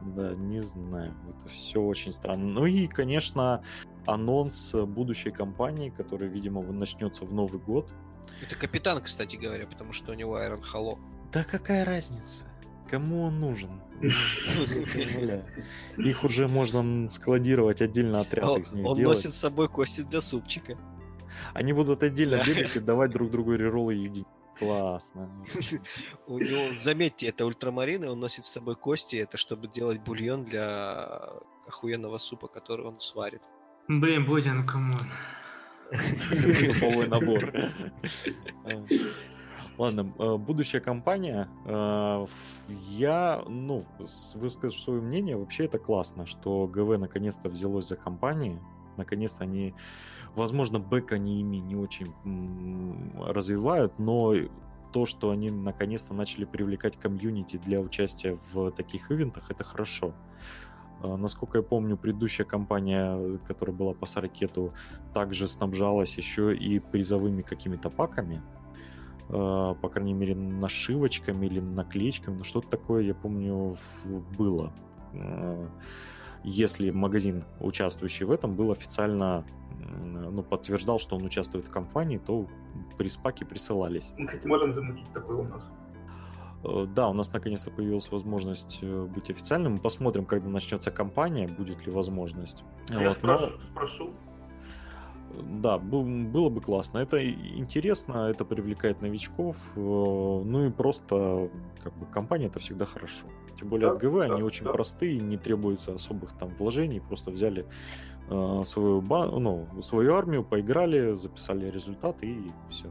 S1: Да, не знаю. Это все очень странно. Ну и, конечно, анонс будущей кампании, которая, видимо, начнется в Новый год.
S3: Это капитан, кстати говоря, потому что у него Iron Hollow.
S1: Да какая разница? Кому он нужен? Их уже можно складировать отдельно отряд из них
S3: Он носит с собой кости для супчика.
S1: Они будут отдельно бегать и давать друг другу реролы едить. Классно.
S3: У него, заметьте, это ультрамарины, он носит с собой кости, это чтобы делать бульон для охуенного супа, который он сварит.
S2: Блин, Бодя, ну come on.
S1: Суповой набор. Ладно, э, будущая компания. Э, я, ну, выскажу свое мнение. Вообще это классно, что ГВ наконец-то взялось за компании. Наконец-то они, возможно, бэк они ими не очень развивают, но то, что они наконец-то начали привлекать комьюнити для участия в таких ивентах, это хорошо. Э, насколько я помню, предыдущая компания, которая была по Саракету, также снабжалась еще и призовыми какими-то паками. Э, по крайней мере, нашивочками или наклеечками, ну что-то такое, я помню, было. Если магазин, участвующий в этом, был официально, ну, подтверждал, что он участвует в кампании, то приспаки присылались.
S4: Мы, кстати, можем замутить такое у нас.
S1: Э, Да, у нас наконец-то появилась возможность э, быть официальным. Мы посмотрим, когда начнется кампания, будет ли возможность.
S4: А Я
S1: Вот, но-
S4: спрошу, спрошу.
S1: Да, был- было бы классно. Это интересно, это привлекает новичков. э, Ну и просто, как бы, компания это всегда хорошо. Тем более
S4: Да,
S1: от ГВ
S4: да,
S1: они очень
S4: да.
S1: простые, не требуют особых там вложений. Просто взяли э, свою, ба- ну, свою армию, поиграли, записали результат и все.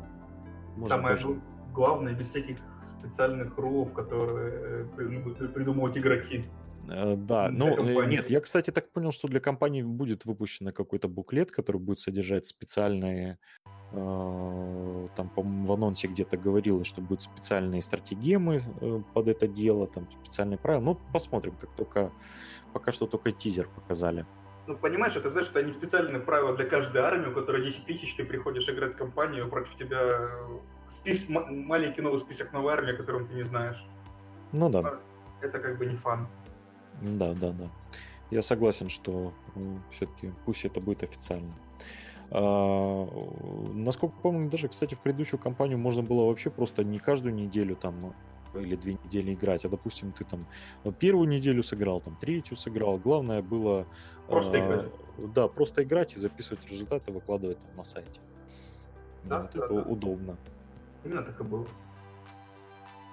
S4: Самое гл- главное, без всяких специальных рулов, которые э, при- любят придумывать игроки.
S1: Э, Да, ну э,
S4: компании.
S1: нет, я, кстати, так понял, что для компании будет выпущен какой-то буклет, который будет содержать специальные, э, там, по-моему, в анонсе где-то говорилось, что будут специальные стратегемы э, под это дело, там, специальные правила. Ну, посмотрим, как только, пока что только тизер показали.
S4: Ну, понимаешь, это знаешь, что они специальные правила для каждой армии, у которой 10 тысяч, ты приходишь играть в компанию, против тебя спис... маленький новый список новой армии, о котором ты не знаешь.
S1: Ну да,
S4: Это как бы не фан.
S1: Да, да, да. Я согласен, что все-таки пусть это будет официально. А, насколько помню, даже, кстати, в предыдущую кампанию можно было вообще просто не каждую неделю там или две недели играть, а, допустим, ты там первую неделю сыграл, там третью сыграл. Главное было...
S4: Просто
S1: а,
S4: играть.
S1: Да, просто играть и записывать результаты, выкладывать там на сайте.
S4: Да,
S1: Вот
S4: да,
S1: это
S4: да.
S1: удобно.
S4: Именно так и было.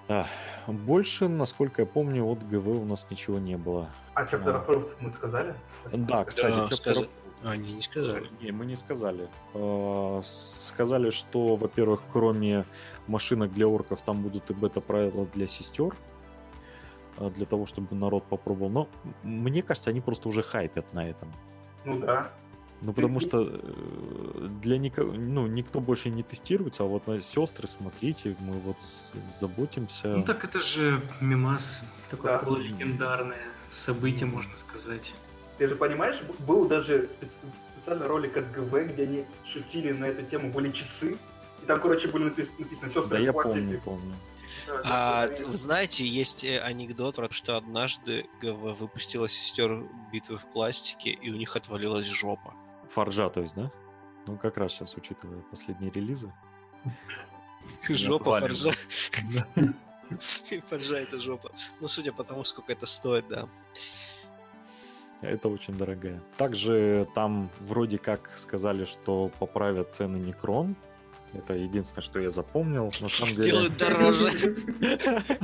S1: Да. Больше, насколько я помню, от ГВ у нас ничего не было.
S4: А Chapter Approved мы сказали?
S1: Да, кстати,
S3: Да,
S1: Chapter Approved-
S3: Они не сказали.
S1: Не, мы не сказали. Э, Сказали, что, во-первых, кроме машинок для орков, там будут и бета-правила для сестер, э, для того, чтобы народ попробовал. Но мне кажется, они просто уже хайпят на этом.
S4: Ну да.
S1: Ну, потому что э, для никого, ну, никто больше не тестируется, а вот на сестры, смотрите, мы вот заботимся.
S2: Ну так это же мимас, такое
S4: Да.
S2: полулегендарное событие, можно сказать.
S4: Ты же понимаешь, был даже специ- специальный ролик от ГВ, где они шутили на эту тему, были часы. И там, короче, были напис- написано
S1: Да,
S4: сестры
S1: я
S4: в классике».
S1: помню, помню.
S4: Да,
S3: А
S4: да,
S3: вы знаете, есть э, анекдот, про то, что однажды ГВ выпустила сестер битвы в пластике, и у них отвалилась жопа.
S1: Форджа, то есть, да? Ну, как раз сейчас, учитывая последние релизы.
S3: Жопа форжа. Форжа это жопа. Ну, судя по тому, сколько это стоит, да.
S1: Это очень дорогая. Также там вроде как сказали, что поправят цены Некрон. Это единственное, что я запомнил. На самом деле...
S3: Сделают дороже.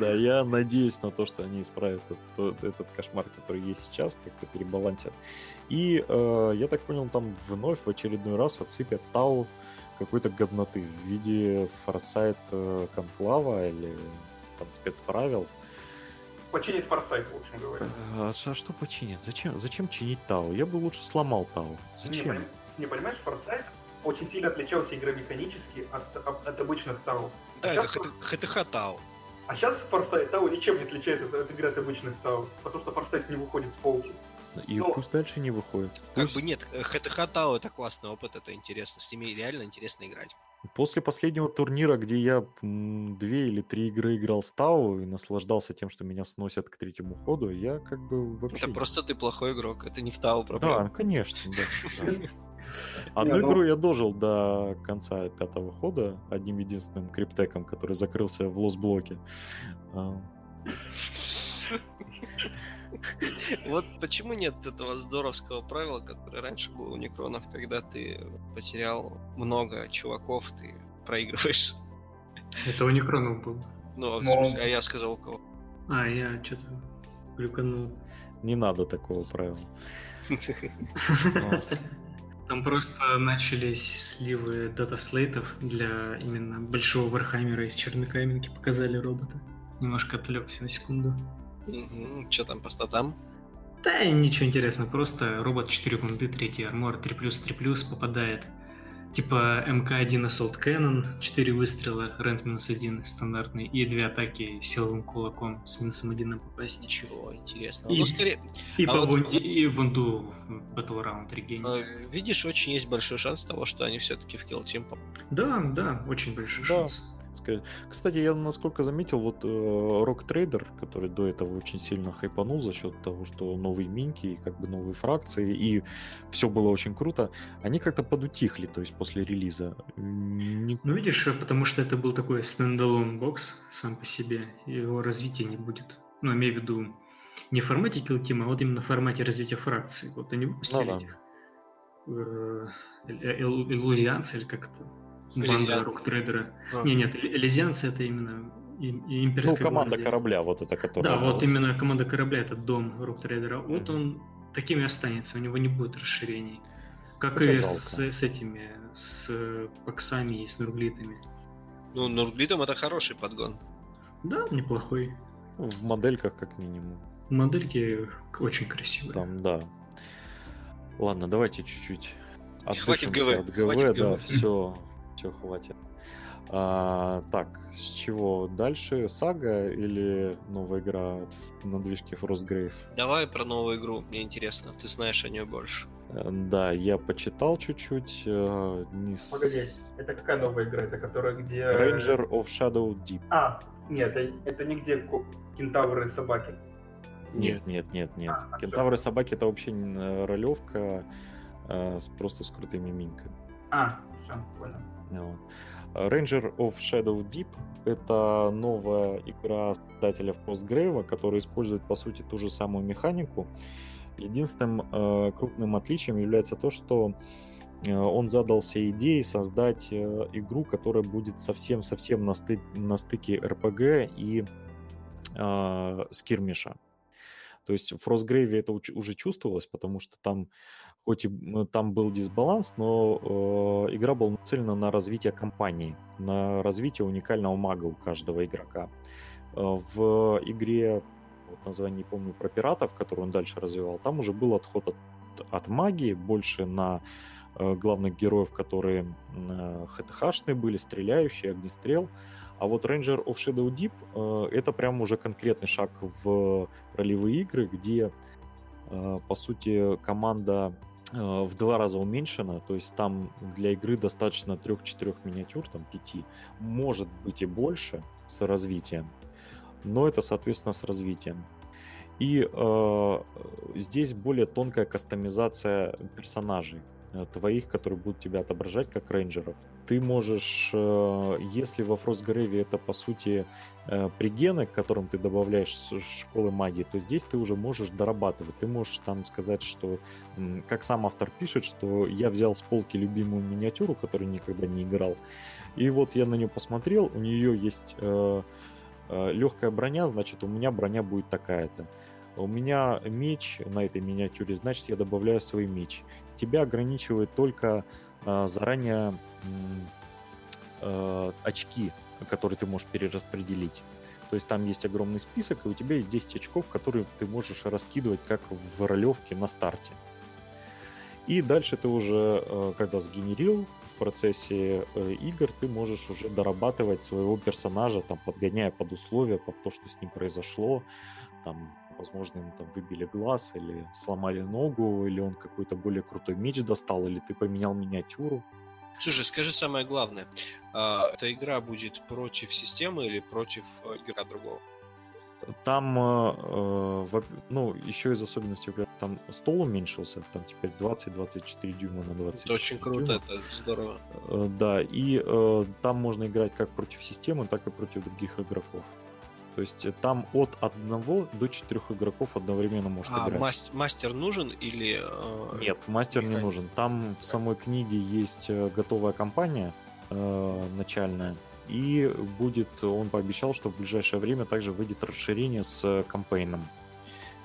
S1: Да, я надеюсь на то, что они исправят этот, этот кошмар, который есть сейчас, как-то перебалансят. И э, я так понял, там вновь в очередной раз отсыпят Тау какой-то годноты в виде форсайт э, конклава или там спецправил.
S4: Починит форсайт, в общем говоря.
S1: А, а что починить? Зачем, зачем чинить Тау? Я бы лучше сломал Тау.
S4: Не,
S1: Зачем?
S4: поним- не понимаешь, форсайт очень сильно отличался игромеханически от, от, от обычных Тау.
S3: Да,
S4: А
S3: это
S4: форс-
S3: ХТХ Тау.
S4: А сейчас форсайт Тау ничем не отличается от, от игры от обычных Тау, потому что форсайт не выходит с полки.
S1: И
S4: Ну,
S1: пусть дальше не выходит.
S3: Как
S1: Пусть
S3: бы нет, ХТХ Тау это классный опыт, это интересно. С ними реально интересно играть.
S1: После последнего турнира, где я две или три игры играл с Тау и наслаждался тем, что меня сносят к третьему ходу, я как бы вообще...
S3: Это просто ты плохой игрок, это не в Тау
S1: Да,
S3: проблема.
S1: конечно, да. да. Одну
S4: ну-
S1: игру я дожил до конца пятого хода одним единственным криптеком, который закрылся в лос-блоке. А,
S3: Вот почему нет этого здоровского правила, которое раньше было у Некронов, когда ты потерял много чуваков, ты проигрываешь.
S2: Это у Некронов был.
S3: Ну, в
S4: Но-
S3: смысле, а я сказал у кого.
S2: А, я что-то глюканул.
S1: Не надо такого правила.
S2: Там просто начались сливы dataslate ов для именно большого Вархаммера из Чернокаменки. Показали робота. Немножко отвлекся на секунду.
S3: Что там по статам?
S2: Да, ничего интересного, просто робот 4 вунды, 3 armor, 3 плюс, 3 плюс попадает типа МК-1 Assault Cannon, 4 выстрела, rend минус 1 стандартный, и две атаки силовым кулаком с минусом 1 на попасть.
S3: Ничего интересного.
S2: И-
S3: Ну, скорее,
S2: И
S3: А
S2: по
S3: вот-
S2: вунде- и вунду в Battle Round регенить.
S3: э, видишь, очень есть большой шанс того, что они все-таки в Kill Team попадут.
S2: Да, да, очень большой
S1: Да.
S2: шанс.
S1: Кстати, я насколько заметил, вот Рок Трейдер, который до этого очень сильно хайпанул за счет того, что новые минки и как бы новые фракции, и все было очень круто, они как-то подутихли, то есть после релиза. Не-
S2: Ну, видишь, э, потому что это был такой standalone box сам по себе, его развития не будет. Ну, имею в виду не в формате Kill Team, а вот именно в формате развития фракции. Вот они выпустили
S1: Ну да.
S2: этих э, э, или как это? Банда
S3: Элизиан.
S2: рок-трейдера.
S3: А.
S2: Не, нет, элизианцы это именно и- и
S1: Ну,
S2: имперская
S1: команда
S2: гвардия.
S1: корабля, вот это, которая...
S2: Да, вот именно команда корабля, это дом рок-трейдера. Вот
S1: Мгм.
S2: он таким и останется, у него не будет расширений. Как
S1: Это
S2: и
S1: жалко.
S2: с, с этими, с паксами и с нурглитами.
S3: Ну, Нурглитом это хороший подгон.
S2: Да, неплохой.
S1: В модельках как минимум.
S2: Модельки очень красивые.
S1: Там, да. Ладно, давайте чуть-чуть
S3: Хватит ГВ,
S1: от ГВ,
S3: хватит
S1: да,
S3: ГВ.
S1: все, все, хватит. А, так, с чего дальше? Сага или новая игра на движке Frostgrave?
S3: Давай про новую игру, мне интересно. Ты знаешь о ней больше.
S1: Э, Да, я почитал чуть-чуть. э, не с-
S4: Погоди, это какая новая игра? Это которая где...
S1: Ranger of Shadow Deep.
S4: А, нет, это, это не где ку- кентавры и собаки.
S1: Нет, нет, нет, нет.
S4: А, а.
S1: Кентавры собаки это вообще не, э, ролевка э, с просто с крутыми минками.
S4: А, все, понял.
S1: Вот. Ranger of Shadow Deep — это новая игра создателя Frostgrave, которая использует, по сути, ту же самую механику. Единственным э, крупным отличием является то, что э, он задался идеей создать э, игру, которая будет совсем-совсем на, сты- на стыке RPG и э, скирмиша. То есть в Frostgrave это уже чувствовалось, потому что там, хоть и там был дисбаланс, но э, игра была нацелена на развитие компании, на развитие уникального мага у каждого игрока. Э, в игре, вот название не помню, про пиратов, которую он дальше развивал, там уже был отход от, от магии, больше на э, главных героев, которые э, ХТХшные были, стреляющие, огнестрел. А вот Ranger of Shadow Deep э, это прям уже конкретный шаг в ролевые игры, где, э, по сути, команда в два раза уменьшена, то есть там для игры достаточно 3-4 миниатюр, там 5, может быть и больше с развитием, но это, соответственно, с развитием. И э, здесь более тонкая кастомизация персонажей э, твоих, которые будут тебя отображать как рейнджеров. Ты можешь, э, если во Frostgrave это по сути э, пригены, к которым ты добавляешь школы магии, то здесь ты уже можешь дорабатывать. Ты можешь там сказать, что, как сам автор пишет, что я взял с полки любимую миниатюру, которую никогда не играл, и вот я на нее посмотрел, у нее есть э, легкая броня, значит, у меня броня будет такая-то. У меня меч на этой миниатюре, значит, я добавляю свой меч. Тебя ограничивает только э, заранее э, очки, которые ты можешь перераспределить. То есть там есть огромный список, и у тебя есть 10 очков, которые ты можешь раскидывать как в ролевке на старте. И дальше ты уже, э, когда сгенерил в процессе э, игр, ты можешь уже дорабатывать своего персонажа, там, подгоняя под условия, под то, что с ним произошло. Там, возможно, ему там выбили глаз, или сломали ногу, или он какой-то более крутой меч достал, или ты поменял миниатюру.
S3: Слушай, скажи самое главное. А, эта игра будет против системы или против э, игрока другого?
S1: Там, э, э, ну, еще из особенностей, там стол уменьшился, там теперь 20-24 дюйма на 20.
S3: Это очень круто, это здорово.
S1: Да, и там можно играть как против системы, так и против других игроков. То есть э, там от одного до четырех игроков одновременно может
S3: А
S1: играть.
S3: мас- мастер нужен или... э,
S1: Нет, мастер не
S3: механик?
S1: нужен. Там в самой книге есть э, готовая компания э, начальная, и будет, он пообещал, что в ближайшее время также выйдет расширение с э, кампейном.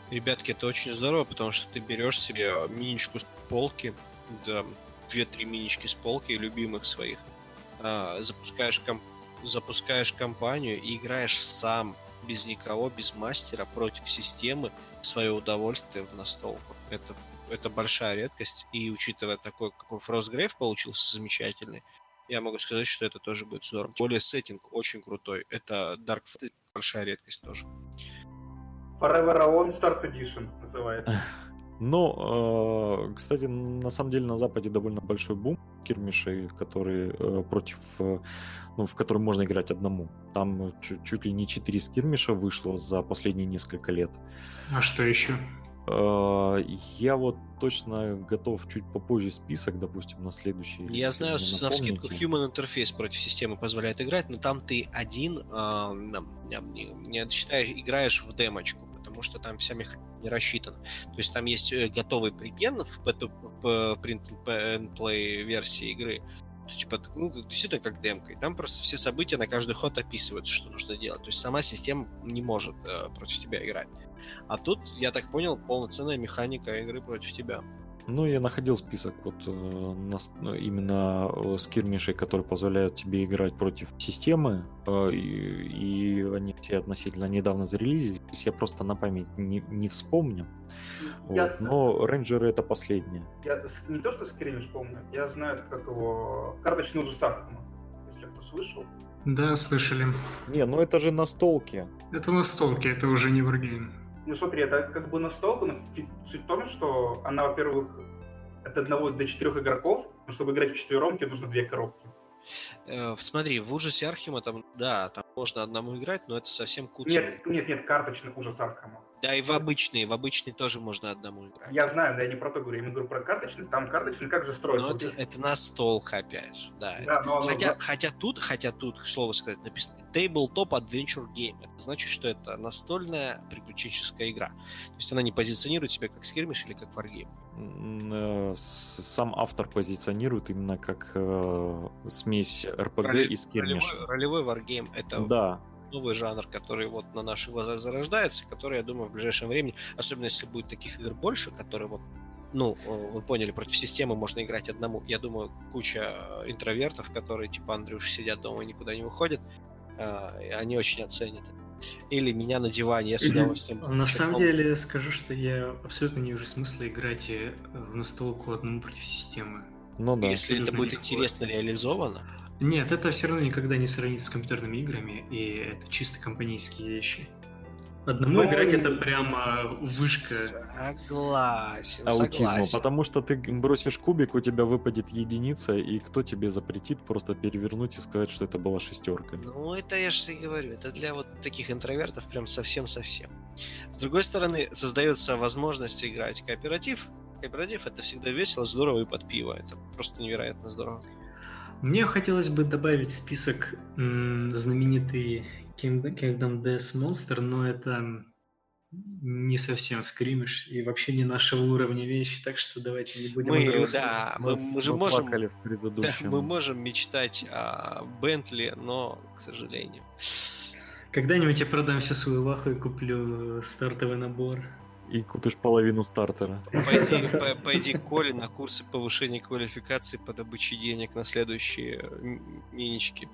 S3: Ребятки, это очень здорово, потому что ты берешь себе миничку с полки, да, две-три минички с полки любимых своих, а, запускаешь, ком- запускаешь компанию и играешь сам, без никого, без мастера, против системы, свое удовольствие в настолку. Это это большая редкость, и учитывая такой, какой Frostgrave получился замечательный, я могу сказать, что это тоже будет здорово. Тем более сеттинг очень крутой. Это Dark Fantasy большая редкость тоже.
S4: Forever Alone Start Edition называется.
S1: Но, э, кстати, на самом деле на Западе довольно большой бум кирмишей, которые э, против, э, ну, в которые можно играть одному. Там чуть, чуть ли не 4 скирмиша вышло за последние несколько лет.
S2: А что еще?
S1: Я вот точно готов чуть попозже список, допустим, на следующий.
S3: Я знаю, на скидку Human Interface против системы позволяет играть, но там ты один э, не, не считаешь, играешь в демочку потому что там вся механика не рассчитана. То есть там есть э, готовый преген в, в print and play версии игры, типа, ну, действительно как демка. И там просто все события на каждый ход описываются, что нужно делать. То есть сама система не может э, против тебя играть. А тут, я так понял, полноценная механика игры против тебя.
S1: Ну, я находил список вот э, на, ну, именно э, скирмишей, которые позволяют тебе играть против системы, э, и, и они все относительно недавно зарелизились, я просто на память не, не вспомню. Я вот. Но рейнджеры это последнее.
S4: Я не то, что скирмиш помню, я знаю, как его карточный ужас Аркхема, если кто слышал.
S2: Да, слышали.
S1: Не, ну это же настолки.
S2: Это настолки, это уже не варгейм.
S4: Ну смотри, это как бы настолка, но суть в том, что она, во-первых, от одного до четырех игроков, но чтобы играть в четвером, тебе нужно две коробки.
S3: Э, смотри, в ужасе Архима там, да, там можно одному играть, но это совсем куча.
S4: Нет, нет, нет, карточный ужас Архама.
S3: Да, и в обычные, в обычные тоже можно одному играть.
S4: Я знаю, да, я не про то говорю, я говорю про карточный, там карточный как застроить.
S3: Ну, это, это настолка, опять же, да. да но, хотя, но... хотя тут, хотя тут, к слову сказать, написано Tabletop Adventure Game. Это значит, что это настольная приключенческая игра. То есть она не позиционирует себя как скирмиш или как варгейм.
S1: Э, сам автор позиционирует именно как э, смесь RPG Роли, и скирмиш.
S3: Ролевой, ролевой варгейм это
S1: да
S3: новый жанр, который вот на наших глазах зарождается, который, я думаю, в ближайшем времени, особенно если будет таких игр больше, которые вот ну, вы поняли, против системы можно играть одному. Я думаю, куча интровертов, которые типа Андрюш сидят дома и никуда не выходят, а, они очень оценят это. Или меня на диване, я с удовольствием...
S2: На самом деле, скажу, что я абсолютно не вижу смысла играть э, в настолку одному против системы.
S3: Ну да. Если это будет интересно реализовано,
S2: нет, это все равно никогда не сравнится с компьютерными играми, и это чисто компанейские вещи. Одному ну, играть это прямо вышка.
S3: Согласен,
S1: аутизму,
S3: согласен.
S1: потому что ты бросишь кубик, у тебя выпадет единица, и кто тебе запретит просто перевернуть и сказать, что это была шестерка?
S3: Ну, это я же и говорю, это для вот таких интровертов прям совсем-совсем. С другой стороны, создается возможность играть кооператив. Кооператив это всегда весело, здорово и под пиво. Это просто невероятно здорово.
S2: Мне хотелось бы добавить в список м, знаменитый Kingdom Death Monster, но это не совсем скримиш и вообще не нашего уровня вещи, так что давайте не будем
S3: мы, да, мы, мы же можем, в Да, мы можем мечтать о Бентли, но, к сожалению.
S2: Когда-нибудь я продам всю свою ваху и куплю стартовый набор
S1: и купишь половину стартера.
S3: Пойди, по, пойди к Коле на курсы повышения квалификации по добыче денег на следующие минички.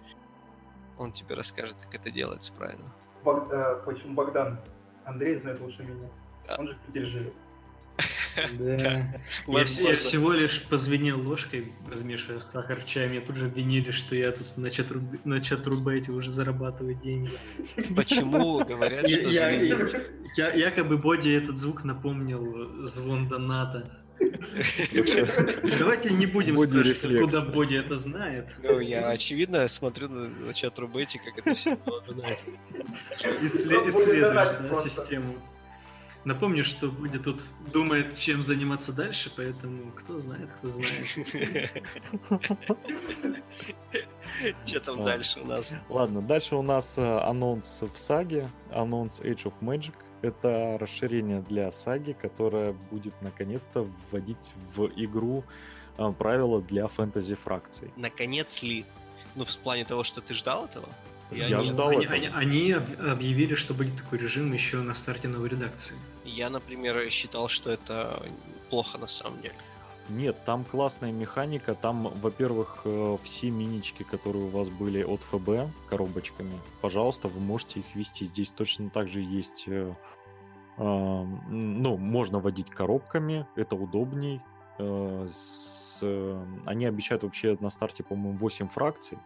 S3: Он тебе расскажет, как это делается правильно.
S4: Баг, э, почему Богдан? Андрей знает лучше меня. Он же в Питере живет.
S2: Да. Я, всего лишь позвенел ложкой, размешивая сахар в чай, мне тут же обвинили, что я тут на, чат, на чат-рубете уже зарабатываю деньги.
S3: Почему говорят, что?
S2: Я, якобы Боди этот звук напомнил звон доната. Давайте не будем спрашивать, откуда Боди это знает.
S3: Ну, я, очевидно, смотрю на чат Рубете, как это все
S2: Исследуешь систему. Напомню, что Будя тут думает, чем заниматься дальше, поэтому кто знает, кто знает.
S3: Что там дальше у нас?
S1: Ладно, дальше у нас э, анонс в саге, анонс Age of Magic. Это расширение для саги, которое будет наконец-то вводить в игру э, правила для фэнтези-фракций.
S3: Наконец ли? Ну, в плане того, что ты ждал этого?
S1: Я, я ждал
S2: они, они, они объявили, что будет такой режим еще на старте новой редакции.
S3: Я, например, считал, что это плохо на самом деле.
S1: Нет, там классная механика. Там, во-первых, э, все минички, которые у вас были от ФБ коробочками, пожалуйста, вы можете их вести. Здесь точно так же есть э, Ну, можно водить коробками, это удобней. Э, с... Они обещают вообще на старте, по-моему, 8 фракций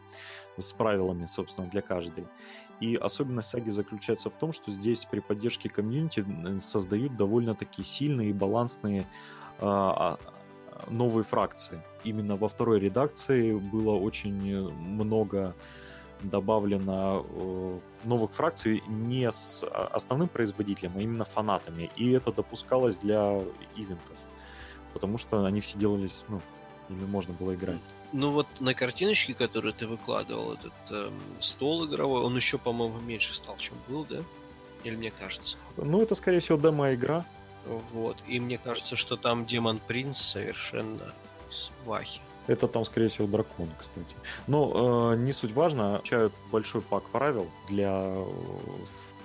S1: с правилами, собственно, для каждой. И особенность саги заключается в том, что здесь при поддержке комьюнити создают довольно-таки сильные и балансные а, а, новые фракции. Именно во второй редакции было очень много добавлено э, новых фракций не с основным производителем, а именно фанатами. И это допускалось для ивентов, потому что они все делались, ну, ими можно было играть.
S3: Ну вот на картиночке, которую ты выкладывал, этот эм, стол игровой, он еще, по-моему, меньше стал, чем был, да? Или мне кажется?
S1: Ну, это, скорее всего, демо-игра.
S3: Вот. И мне кажется, что там Демон Принц совершенно свахи.
S1: Это там, скорее всего, дракон, кстати. Но э, не суть важно, получают большой пак правил для э,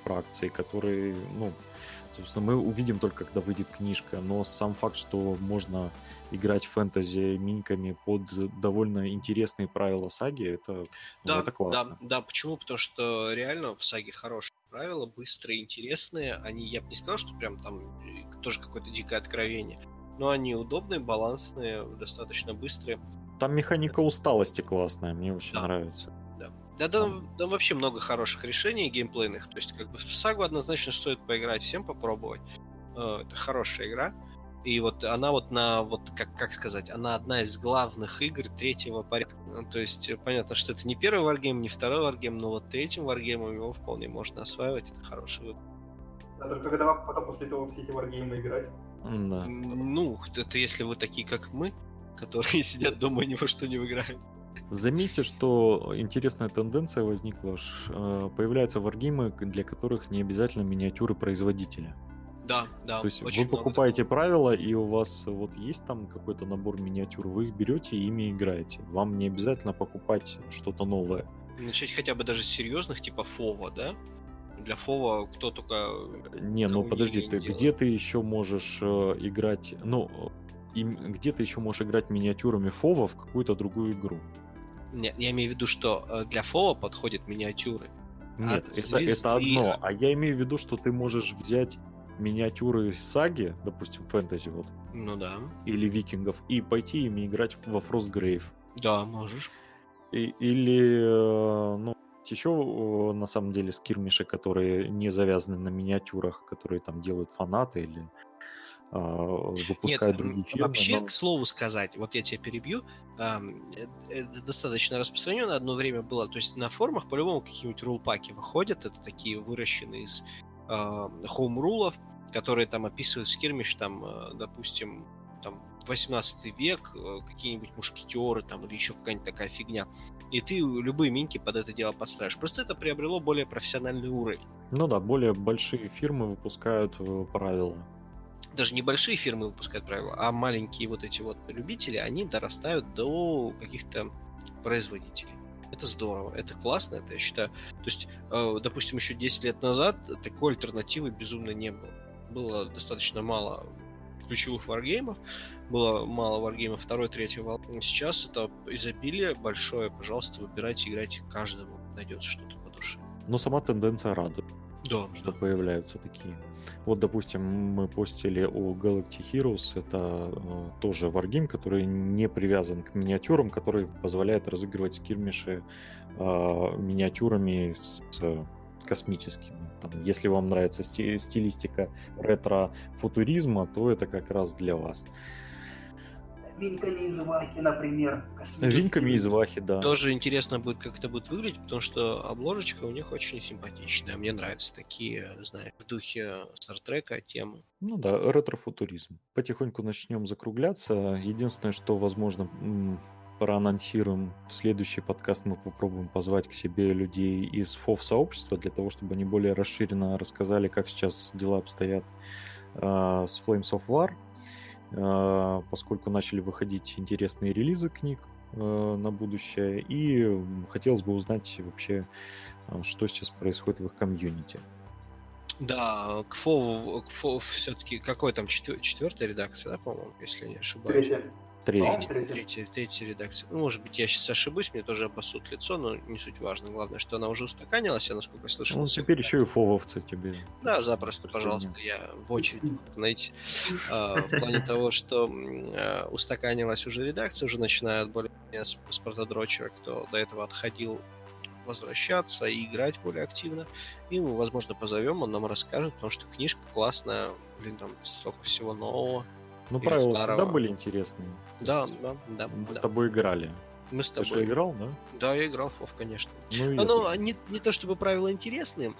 S1: фракций, которые, ну, собственно, мы увидим только, когда выйдет книжка, но сам факт, что можно играть в фэнтези миньками под довольно интересные правила саги, это, ну,
S3: да,
S1: это классно.
S3: Да, да, почему? Потому что реально в саге хорошие правила, быстрые, интересные. Они, я бы не сказал, что прям там э, тоже какое-то дикое откровение. Но они удобные, балансные, достаточно быстрые.
S1: Там механика усталости классная, мне очень да. нравится.
S3: Да. Да, да, там вообще много хороших решений геймплейных. То есть, как бы в сагу однозначно стоит поиграть, всем попробовать. Э, это хорошая игра. И вот она вот на, вот как, как сказать, она одна из главных игр третьего порядка. Ну, то есть понятно, что это не первый варгейм, не второй варгейм, но вот третьим варгеймом его вполне можно осваивать, это хороший выбор.
S4: А только когда потом после этого все эти варгеймы играть?
S1: Да.
S3: Ну, это если вы такие, как мы, которые сидят дома и ни во что не играют.
S1: Заметьте, что интересная тенденция возникла. Э, появляются варгеймы, для которых не обязательно миниатюры производителя.
S3: Да, да.
S1: То есть вы покупаете много. правила, и у вас вот есть там какой-то набор миниатюр, вы их берете и ими играете. Вам не обязательно покупать что-то новое.
S3: Начать хотя бы даже с серьезных, типа Фова, да? Для Фова кто только...
S1: Не, ну подожди, ты, где ты еще можешь э, играть... Ну, и, где ты еще можешь играть миниатюрами Фова в какую-то другую игру?
S3: Нет, я имею в виду, что э, для Фова подходят миниатюры.
S1: Нет, это, это одно. А я имею в виду, что ты можешь взять миниатюры саги, допустим, фэнтези вот.
S3: Ну да.
S1: Или викингов, и пойти ими играть во Frostgrave.
S3: Да, можешь.
S1: И, или, э, ну, еще на самом деле скирмиши, которые не завязаны на миниатюрах, которые там делают фанаты или выпускают Нет, другие
S3: фирмы. Вообще, но... к слову сказать, вот я тебя перебью, э, это достаточно распространено одно время было, то есть на форумах по-любому какие-нибудь рулпаки выходят, это такие выращенные из хоум-рулов, которые там описывают скирмиш, там, э, допустим, там, 18 век, э, какие-нибудь мушкетеры там или еще какая-нибудь такая фигня. И ты любые минки под это дело подстраиваешь. Просто это приобрело более профессиональный уровень.
S1: Ну да, более большие фирмы выпускают э, правила.
S3: Даже небольшие фирмы выпускают правила, а маленькие вот эти вот любители, они дорастают до каких-то производителей. Это здорово, это классно, это я считаю. То есть, э, допустим, еще 10 лет назад такой альтернативы безумно не было. Было достаточно мало ключевых варгеймов, было мало варгеймов второй, третьей волны. Сейчас это изобилие большое, пожалуйста, выбирайте, играйте каждому, найдется что-то по душе.
S1: Но сама тенденция радует.
S3: Да,
S1: что
S3: да.
S1: появляются такие. Вот, допустим, мы постили о Galactic Heroes. Это э, тоже варгейм, который не привязан к миниатюрам, который позволяет разыгрывать скирмиши э, миниатюрами с э, космическими. Там, если вам нравится сти- стилистика ретро-футуризма, то это как раз для вас.
S4: Винками из Вахи, например.
S1: Винками из Вахи, да.
S3: Тоже интересно будет, как это будет выглядеть, потому что обложечка у них очень симпатичная. Мне нравятся такие, знаю, в духе Стартрека темы.
S1: Ну да, ретро-футуризм. Потихоньку начнем закругляться. Единственное, что, возможно, проанонсируем в следующий подкаст, мы попробуем позвать к себе людей из ФОВ-сообщества для того, чтобы они более расширенно рассказали, как сейчас дела обстоят э, с Flames of War поскольку начали выходить интересные релизы книг а, на будущее, и хотелось бы узнать вообще, а, что сейчас происходит в их комьюнити.
S3: Да, к ФОВ, к ФОВ все-таки какой там четвер- четвертая редакция, да, по-моему, если не ошибаюсь?
S4: Третья.
S1: Третий.
S4: Третий.
S3: Третья, третья редакция. Ну, может быть, я сейчас ошибусь, мне тоже обоссут лицо, но не суть важно. Главное, что она уже устаканилась, я насколько слышал.
S1: Ну, теперь еще и фововцы тебе.
S3: Да, запросто, пожалуйста, я в очередь, знаете, а, в плане того, что а, устаканилась уже редакция, уже начинают более с, с протодрочера, кто до этого отходил возвращаться и играть более активно. И мы, возможно, позовем, он нам расскажет, потому что книжка классная, блин, там столько всего нового.
S1: Ну,
S3: Или
S1: правила
S3: старого.
S1: всегда были интересные.
S3: Да,
S1: есть
S3: да, да.
S1: Мы с
S3: да.
S1: тобой играли.
S3: Мы с
S1: Ты что,
S3: тобой.
S1: играл, да?
S3: Да, я играл в WoW, конечно.
S1: Ну, я
S3: Оно
S1: тоже.
S3: не, не то чтобы правила интересные.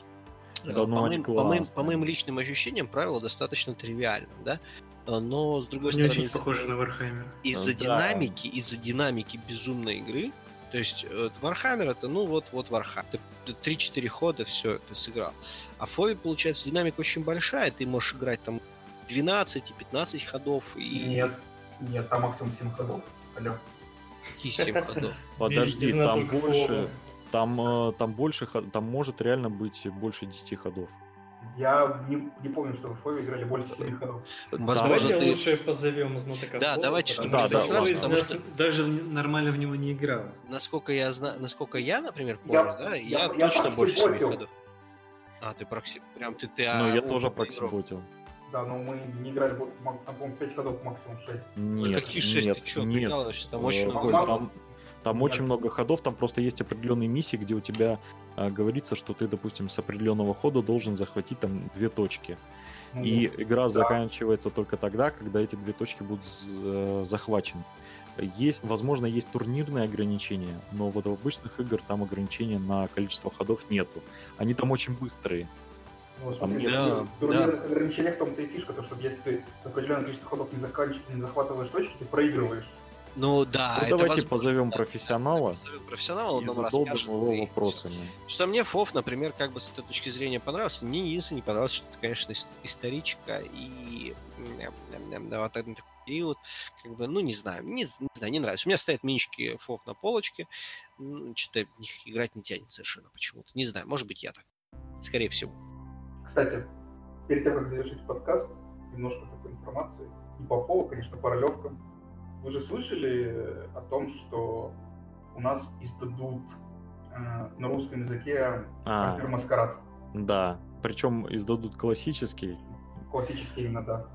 S1: Да,
S3: э,
S1: ну,
S3: по, моим, по, моим, по моим личным ощущениям правила достаточно тривиальны, да. Э, Но с другой
S2: Не
S3: стороны,
S2: очень
S3: из-за-
S2: похоже на Warhammer.
S3: из-за
S1: Да.
S3: динамики, из-за динамики безумной игры, то есть э, Warhammer это, ну вот, вот Warhammer. Ты 3-4 хода, все, ты сыграл. А в Фове, получается, динамика очень большая, ты можешь играть там 12 и 15 ходов и
S4: Нет, нет, там максимум 7 ходов. Алло.
S3: какие 7 ходов.
S1: Подожди,
S2: Видно
S1: там больше, там, э, там больше, ход- там может реально быть больше 10 ходов.
S4: Я не, не помню, что в Фове играли больше 7 ходов.
S3: Возможно,
S2: Давайте
S3: ты-
S2: лучше позовем знатока
S3: Да,
S2: Фова,
S3: давайте,
S1: чтобы
S2: что
S1: не
S2: никто из
S3: потому что-
S2: даже нормально в него не играл.
S3: Насколько я знаю, насколько я, например,
S4: Я-
S3: помню, да,
S4: я-
S3: я,
S4: я
S3: точно
S4: прокси
S3: больше 7
S4: ботил.
S3: ходов. А, ты прокси, прям ты, ты
S1: Ну,
S3: а,
S1: я тоже
S3: игрок.
S4: Да, но мы не играли, там, по-моему, 5 ходов максимум 6.
S3: Ой,
S1: Нет,
S3: какие 6,
S1: нет,
S3: ты чё,
S1: нет.
S3: прикалываешься, там очень
S1: Э,
S3: много.
S1: Там, там
S4: Нет.
S1: очень много ходов, там просто есть определенные миссии, где у тебя а, говорится, что ты, допустим, с определенного хода должен захватить там две точки.
S4: Ну,
S1: И игра
S4: да.
S1: заканчивается только тогда, когда эти две точки будут э, захвачены. Есть, возможно, есть турнирные ограничения, но вот в обычных игр там ограничения на количество ходов нету. Они там очень быстрые.
S4: Ну, смотри,
S3: Да,
S4: в турнирных ограничениях в том-то и фишка, то, что если ты определенное количество ходов не, заканч... не захватываешь точки, ты проигрываешь.
S3: Ну да,
S1: Ну,
S3: это
S1: давайте
S3: возможно,
S1: позовем
S3: да.
S1: профессионала
S3: Позовем профессионала, он нам расскажет.
S1: его
S3: и
S1: вопросами.
S3: Что мне Фов, например, как бы с этой точки зрения понравился. Мне единственное не понравилось, что это, конечно, ис- историчка и да, вот этот период, как бы, ну, не знаю, не, не знаю, не нравится. У меня стоят минички Фов на полочке, что-то в них играть не тянет совершенно почему-то. Не знаю, может быть, я так. Скорее всего.
S4: Кстати, перед тем, как завершить подкаст, немножко такой информации. И по Фову, конечно, по ролевкам. Вы же слышали э, о том, что у нас издадут э, на русском языке
S1: А.
S4: Маскарад.
S1: Да, причем издадут классический,
S4: Классический именно, да.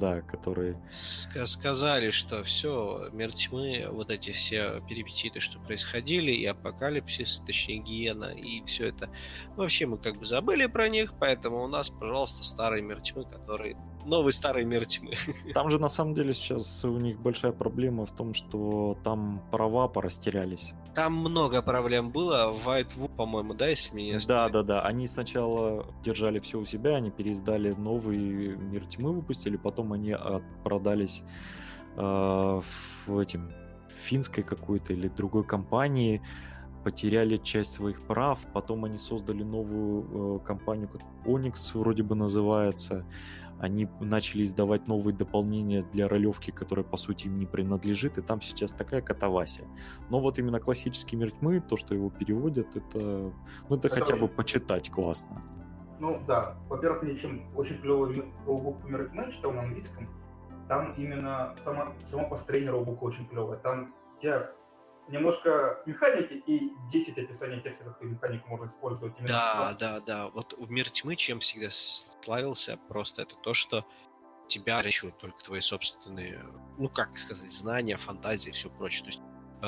S1: Да, который...
S3: Ска- сказали, что все, мир тьмы, вот эти все перипетиты, что происходили, и апокалипсис, точнее гиена, и все это. Вообще мы как бы забыли про них, поэтому у нас, пожалуйста, старый мир тьмы, который... Новый старый мир тьмы.
S1: Там же на самом деле сейчас у них большая проблема в том, что там права порастерялись.
S3: Там много проблем было. В White Wolf, по-моему, да, если меня не
S1: Да, да, да. Они сначала держали все у себя, они переиздали новый мир тьмы, выпустили, потом они а, продались э, в этим финской какой-то или другой компании, потеряли часть своих прав, потом они создали новую э, компанию, как Onyx вроде бы называется. Они начали издавать новые дополнения для ролевки, которая по сути им не принадлежит, и там сейчас такая катавасия. Но вот именно классический мир тьмы, то, что его переводят, это, ну, это
S4: Это
S1: хотя бы почитать классно.
S4: Ну да, во-первых, мне чем очень клевый роубук по Тьмы, читал на английском, там именно само, само построение роубука очень клевое. Там тебя немножко механики и 10 описаний текста, как ты механику можно использовать. именно
S3: Да,
S4: что-
S3: да, да. Вот в мир тьмы чем всегда славился просто это то, что тебя ограничивают только твои собственные, ну как сказать, знания, фантазии и все прочее. То есть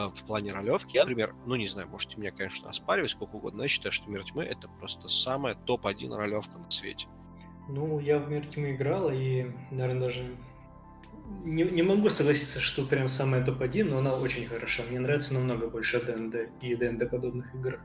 S3: в плане ролевки, я, например, ну не знаю, можете меня, конечно, оспаривать сколько угодно, но я считаю, что Мир Тьмы это просто самая топ-1 ролевка на свете.
S2: Ну, я в Мир Тьмы играл, и, наверное, даже не, не могу согласиться, что прям самая топ-1, но она очень хороша. Мне нравится намного больше ДНД и ДНД подобных игр.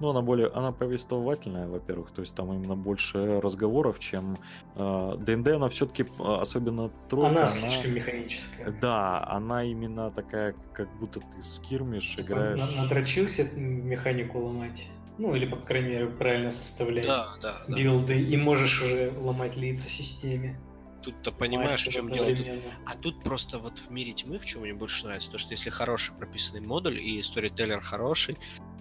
S1: Ну, она более, она повествовательная, во-первых, то есть там именно больше разговоров, чем э, ДНД, она все-таки, особенно тройка,
S2: она слишком механическая.
S1: Да, она именно такая, как будто ты скирмиш,
S2: Типа,
S1: играешь...
S2: на- Надрочился механику ломать. Ну, или, по крайней мере, правильно составлять
S3: Да, да, да.
S2: билды, и можешь уже ломать лица системе.
S3: Тут-то понимаешь, в чем дело. Тут-. А тут просто вот в мире тьмы, в чем мне больше нравится, то, что если хороший прописанный модуль и сторителлер хороший,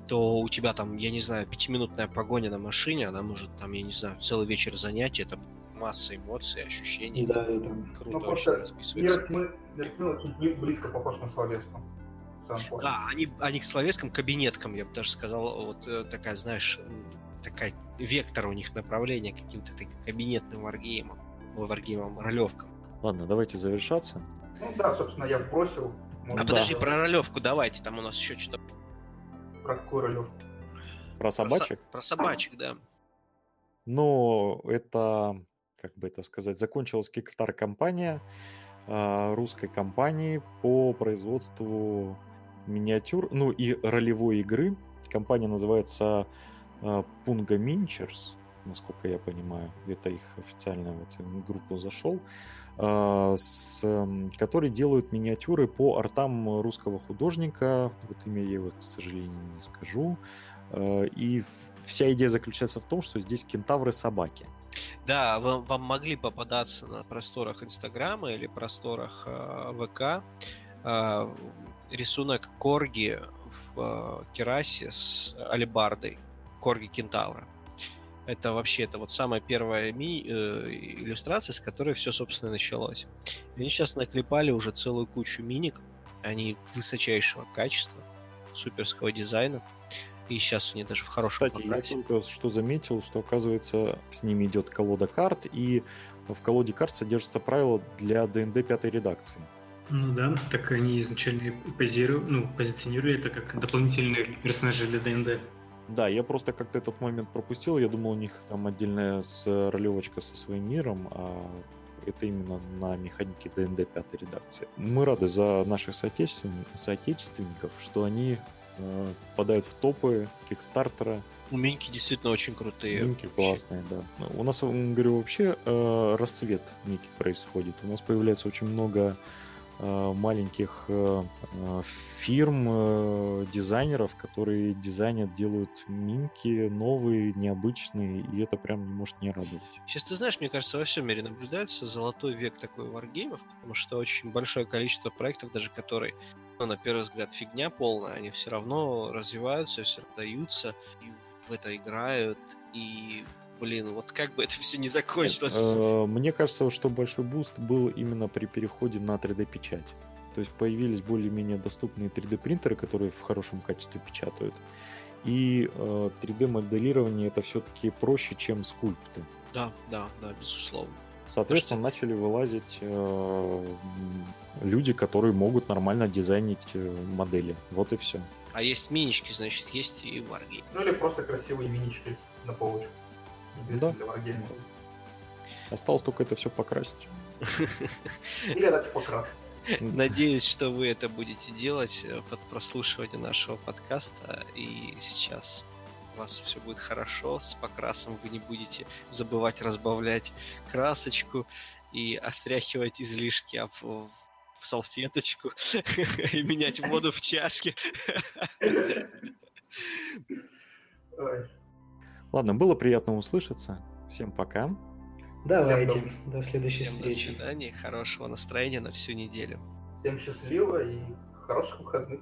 S3: то у тебя там, я не знаю, пятиминутная погоня на машине, она может там, я не знаю, целый вечер занять, это масса эмоций, ощущений.
S5: Да, да, да.
S3: Круто
S4: Ну,
S3: очень
S4: просто
S3: расписывается.
S4: Мир Мир очень бли- близко похож на словеску.
S3: Да, они, они к словесским кабинеткам, я бы даже сказал, вот э, такая, знаешь, такая вектор у них направления каким-то таким кабинетным варгеймам, ой, варгеймам, ролевкам.
S1: Ладно, давайте завершаться.
S4: Ну да, собственно, я вбросил.
S3: А
S4: Может,
S3: подожди,
S4: да,
S3: про ролевку давайте, там у нас еще что-то.
S4: Про какую?
S1: Про собачек.
S3: Про, собачек, да.
S1: Но это, как бы это сказать, закончилась Kickstarter кампания а, русской компании по производству миниатюр, ну и ролевой игры. Компания называется а, Punga Minchers, насколько я понимаю. Это их официальная вот группа зашел, а, с, которые делают миниатюры по артам русского художника. Вот имя я его, к сожалению, не скажу. А, И вся идея заключается в том, что здесь кентавры собаки.
S3: Да, вам, вам могли попадаться на просторах Инстаграма или просторах э, ВК э, рисунок Корги в э, керасе с алебардой. Корги Кентавра. Это вообще это вот самая первая ми, э, иллюстрация, с которой все, собственно, началось. И они сейчас наклепали уже целую кучу миник. Они высочайшего качества, суперского дизайна. И сейчас они даже в хорошем
S1: Кстати, я
S3: покрасе.
S1: только что заметил, что оказывается с ними идет колода карт, и в колоде карт содержатся правила для ДНД пятой редакции.
S2: Ну да, так они изначально позиру- ну, позиционировали это как дополнительные персонажи для ДНД.
S1: Да, я просто как-то этот момент пропустил. Я думал, у них там отдельная с ролевочка со своим миром, а это именно на механике ДНД пятой редакции. Мы рады за наших соотечествен- соотечественников, что они э, попадают в топы
S3: Kickstarter'а. Миньки действительно очень крутые.
S1: Минки классные, да. Ну, У нас, говорю, вообще э, расцвет некий происходит. У нас появляется очень много э, маленьких э, э, фирм, э, дизайнеров, которые дизайнят, делают минки новые, необычные, и это прям не может не радовать.
S3: Сейчас, ты знаешь, мне кажется, во всем мире наблюдается золотой век такой варгеймов, потому что очень большое количество проектов, даже которые, ну, на первый взгляд, фигня полная, они все равно развиваются, все равно даются, и в это играют, и, блин, вот как бы это все не закончилось.
S1: Э, Мне кажется, что большой буст был именно при переходе на 3D-печать. То есть появились более-менее доступные 3D-принтеры, которые в хорошем качестве печатают. И э, 3D-моделирование это все-таки проще, чем скульпты.
S3: Да, да, да, безусловно.
S1: Соответственно, начали вылазить э, люди, которые могут нормально дизайнить э, модели. Вот и все.
S3: А есть минички, значит, есть и варгейм.
S4: Ну или просто красивые минички на полочку.
S1: Да.
S4: Для.
S1: Осталось только это все покрасить.
S4: Или отдать покрас.
S3: Надеюсь, что вы это будете делать э, под прослушивание нашего подкаста. И сейчас у вас все будет хорошо с покрасом. Вы не будете забывать разбавлять красочку и отряхивать излишки об в салфеточку и менять воду в чашке.
S1: Ладно, было приятно услышаться. Всем пока.
S5: Давайте,
S4: Всем
S5: до следующей
S3: Всем до
S5: встречи.
S3: свидания, хорошего настроения на всю неделю.
S4: Всем счастливо и хороших выходных.